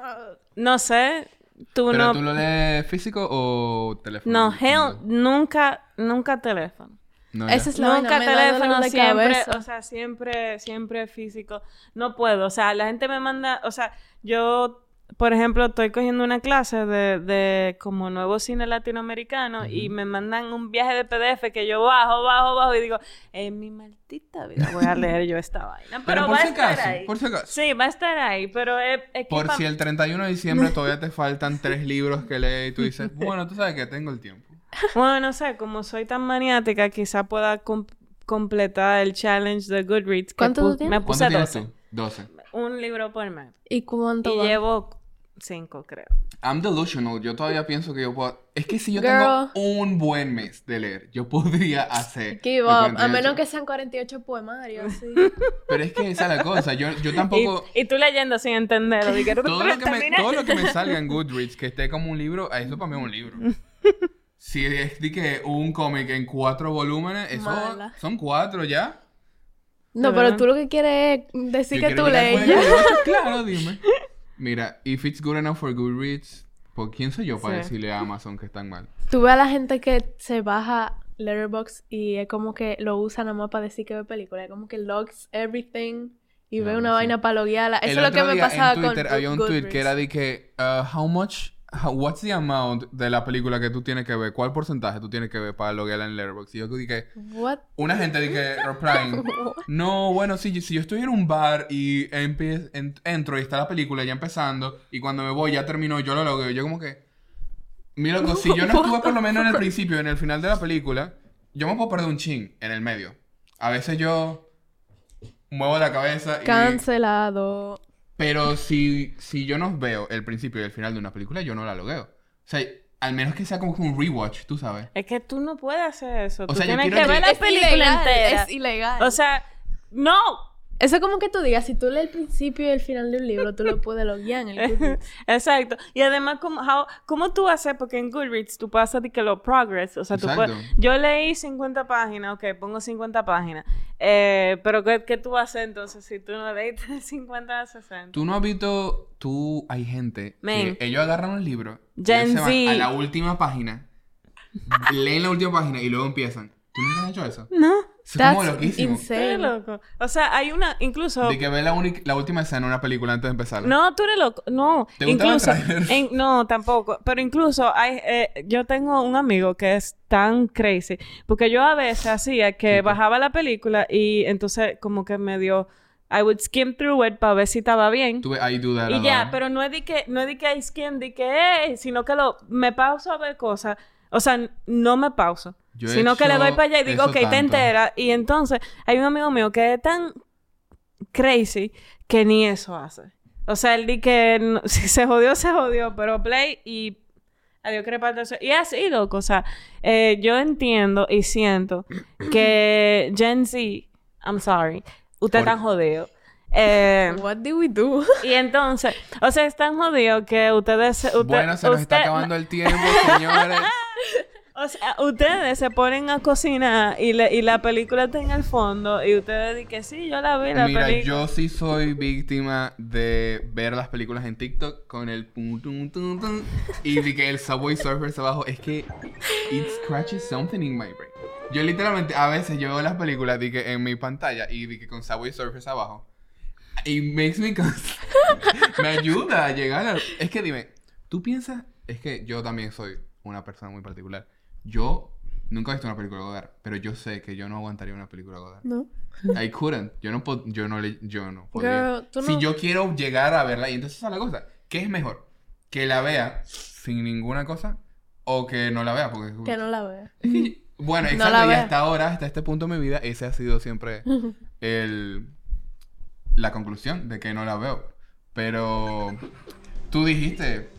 No sé, tú ¿Pero no... tú lo lees físico o teléfono? No, hell, nunca, nunca teléfono. No. Esa es la Nunca teléfono, de siempre, cabeza. o sea, siempre, siempre físico. No puedo, o sea, la gente me manda, o sea, yo, por ejemplo, estoy cogiendo una clase de, de como nuevo cine latinoamericano y me mandan un viaje de PDF que yo bajo, bajo, bajo y digo, en mi maldita vida voy a leer yo esta vaina. Pero, Pero por va si a estar acaso, ahí. por si acaso. Sí, va a estar ahí, pero es, es que Por si el 31 de diciembre todavía te faltan tres libros que lees y tú dices, bueno, tú sabes que tengo el tiempo. Bueno, no sé, como soy tan maniática, quizá pueda com- completar el challenge de Goodreads. que ¿Cuánto tú tienes? Me ¿Cuánto puse tienes 12. tú? 12. Un libro por mes. ¿Y cuánto Y va? llevo cinco, creo. I'm delusional. Yo todavía pienso que yo puedo... Es que si yo Girl. tengo un buen mes de leer, yo podría hacer... Give up. A 48. menos que sean 48 poemarios, sí. Pero es que esa es la cosa. Yo, yo Y, tampoco... y tú leyendo sin entenderlo. di que- Todo lo, que me, todo lo que me salga en Goodreads que esté como un libro, eso para mí es un libro. Si es de que un cómic en cuatro volúmenes, eso Mala. son cuatro ya. No, ¿De pero tú lo que quieres es decir Yo que quiero tú lees. 48, Claro, dime. Mira, if it's good enough for Goodreads, ¿por quién soy yo para Sí. decirle a Amazon que están mal? Tú ves a la gente que se baja Letterboxd y es como que lo usa nada más para decir que ve películas. Es como que logs everything y ve una sí. vaina para loguearla. Eso El es lo que me pasaba en con Twitter había un tweet que era de que uh, how much what's the amount de la película que tú tienes que ver? ¿Cuál porcentaje tú tienes que ver para loguearla en Letterboxd? Y yo dije, What? una gente dije, replying, no, bueno, si, si yo estoy en un bar y empie- en- entro y está la película ya empezando y cuando me voy ya terminó, yo lo logueo. Yo como que, mi loco, si yo no estuve por lo menos en el principio y en el final de la película, yo me puedo perder un chin en el medio. A veces yo muevo la cabeza y... Cancelado. Pero si, si yo no veo el principio y el final de una película, yo no la logueo. O sea, al menos que sea como un rewatch, tú sabes. Es que tú no puedes hacer eso. tú sea, yo tienes que ver la Es película ilegal, entera. Es ilegal. O sea, no. Eso es como que tú digas, si tú lees el principio y el final de un libro, tú lo puedes loguear en el Goodreads. Exacto. Y además, ¿cómo, how- ¿cómo tú haces? Porque en Goodreads tú pasas de que lo progress. O sea, tú puedes... Yo leí 50 páginas, ok, pongo 50 páginas. Eh, pero ¿qué, qué tú haces entonces si tú no leíste de 50 a 60? Tú no has visto, tú, hay gente que ellos agarran un libro, Gen ellos se van Z. a la última página, leen la última página y luego empiezan. ¿Tú nunca has hecho eso? No. Eso es como loquísimo. insane. Loco. O sea, hay una... Incluso... De que ve la, única- la última escena de una película antes de empezarla. No, tú eres loco. No. ¿Te incluso, trailers? en- no, tampoco. Pero incluso hay, eh, yo tengo un amigo que es tan crazy. Porque yo a veces hacía que bajaba la película y entonces como que me dio... I would skim through it para ver si estaba bien. Tú ves, ahí duda Y ya, pero no es de que, no es de que I skim, de que, eh, sino que lo, me pauso a ver cosas. O sea, no me pauso. Yo he sino que le doy para allá y digo, ok, te tanto. entera. Y entonces, hay un amigo mío que es tan crazy que ni eso hace. O sea, él di que no- si se jodió, se jodió, pero play y adiós que reparto eso. Y así, loco. O sea, eh, yo entiendo y siento que Gen Z, I'm sorry, usted Por- tan jodido. Eh, What do we do? y entonces, o sea, es tan jodido que ustedes... usted- Bueno, se nos está usted- acabando el tiempo, señores. O sea, ustedes se ponen a cocinar y, le- y la película está en el fondo y ustedes dicen que sí, yo la vi la Mira, película. yo sí soy víctima de ver las películas en TikTok con el pum, tum, tum, tum, y de que el Subway Surfers abajo. Es que it scratches something in my brain. Yo literalmente a veces yo veo las películas de que en mi pantalla y de que con Subway Surfers abajo. Y makes me me ayuda a llegar a... Es que dime, tú piensas... Es que yo también soy una persona muy particular. Yo nunca he visto una película de Godard, pero yo sé que yo no aguantaría una película de Godard. No. I couldn't. Yo no, pod- yo no, le, yo no podía. Girl, tú Si no- yo quiero llegar a verla, y entonces esa es la cosa. ¿Qué es mejor? ¿Que la vea sin ninguna cosa? ¿O que no la vea? Porque... Que no la vea. Es que- bueno, No exacto. y hasta ahora, hasta este punto de mi vida, ese ha sido siempre el... La conclusión de que no la veo. Pero... Tú dijiste...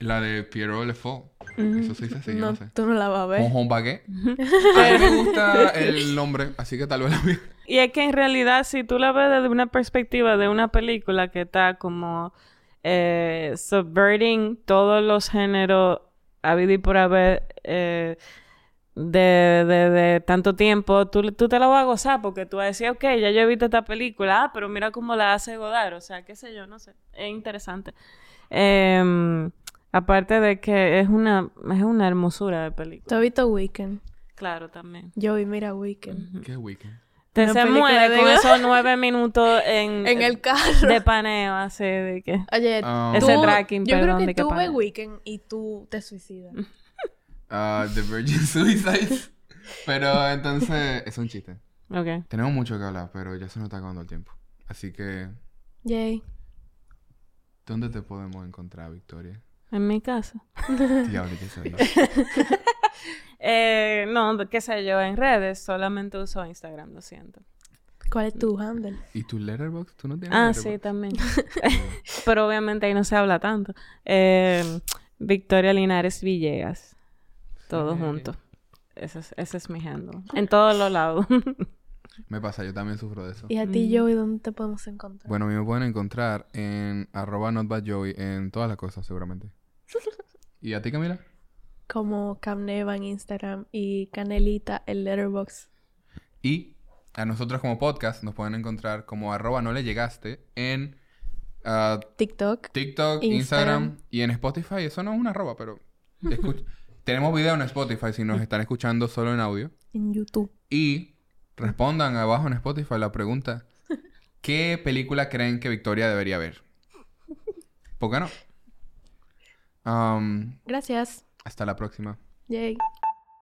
La de Pierrot Le Faux. Eso se dice así, yo no, no sé. tú no la vas a ver. Con Baguette. A mí me gusta el nombre, así que tal vez la vea. Y es que en realidad, si tú la ves desde una perspectiva de una película que está como eh, subverting todos los géneros habido y por haber eh, de, de, de tanto tiempo, tú, tú te la vas a gozar porque tú vas a decir, ok, ya yo he visto esta película, ah, pero mira cómo la hace Godard, o sea, qué sé yo, no sé, es interesante. Em, aparte de que es una, es una hermosura de ¿Tú película. has visto Weekend? Claro, también. Yo vi, mira Weekend. ¿Qué weekend? Te se muere de con esos nueve minutos en, En el carro. de paneo, así de que... Oye, Ah. tú- Ese tracking, yo creo perdón, que de que tú ves. Weekend y tú te suicidas. Ah, The Virgin Suicides. Pero entonces, es un chiste. Ok. Tenemos mucho que hablar, pero ya se nos está acabando el tiempo. Así que, Yay. ¿dónde te podemos encontrar, Victoria? En mi casa. Diablo, ¿qué? Eh, no, qué sé yo, en redes solamente uso Instagram, lo siento. ¿Cuál es tu handle? ¿Y tu letterbox? ¿Tú no tienes Ah, sí, también. Pero obviamente ahí no se habla tanto. Eh, Victoria Linares Villegas. Todo Sí. junto. Ese es, ese es mi handle. En todos los lados. Me pasa, yo también sufro de eso. Y a ti, Joey, ¿dónde te podemos encontrar? Bueno, a mí me pueden encontrar en arroba notbadjoey en todas las cosas, seguramente. ¿Y a ti, Camila? Como Camneva en Instagram y Canelita en Letterboxd. Y a nosotros como podcast nos pueden encontrar como arroba no le llegaste en ah, TikTok. TikTok, Instagram. Instagram. y en Spotify. Eso no es una arroba, pero tenemos video en Spotify si nos están escuchando solo en audio. En YouTube. Y respondan abajo en Spotify la pregunta: ¿Qué película creen que Victoria debería ver? ¿Por qué no? Um, Gracias. hasta la próxima. Yay.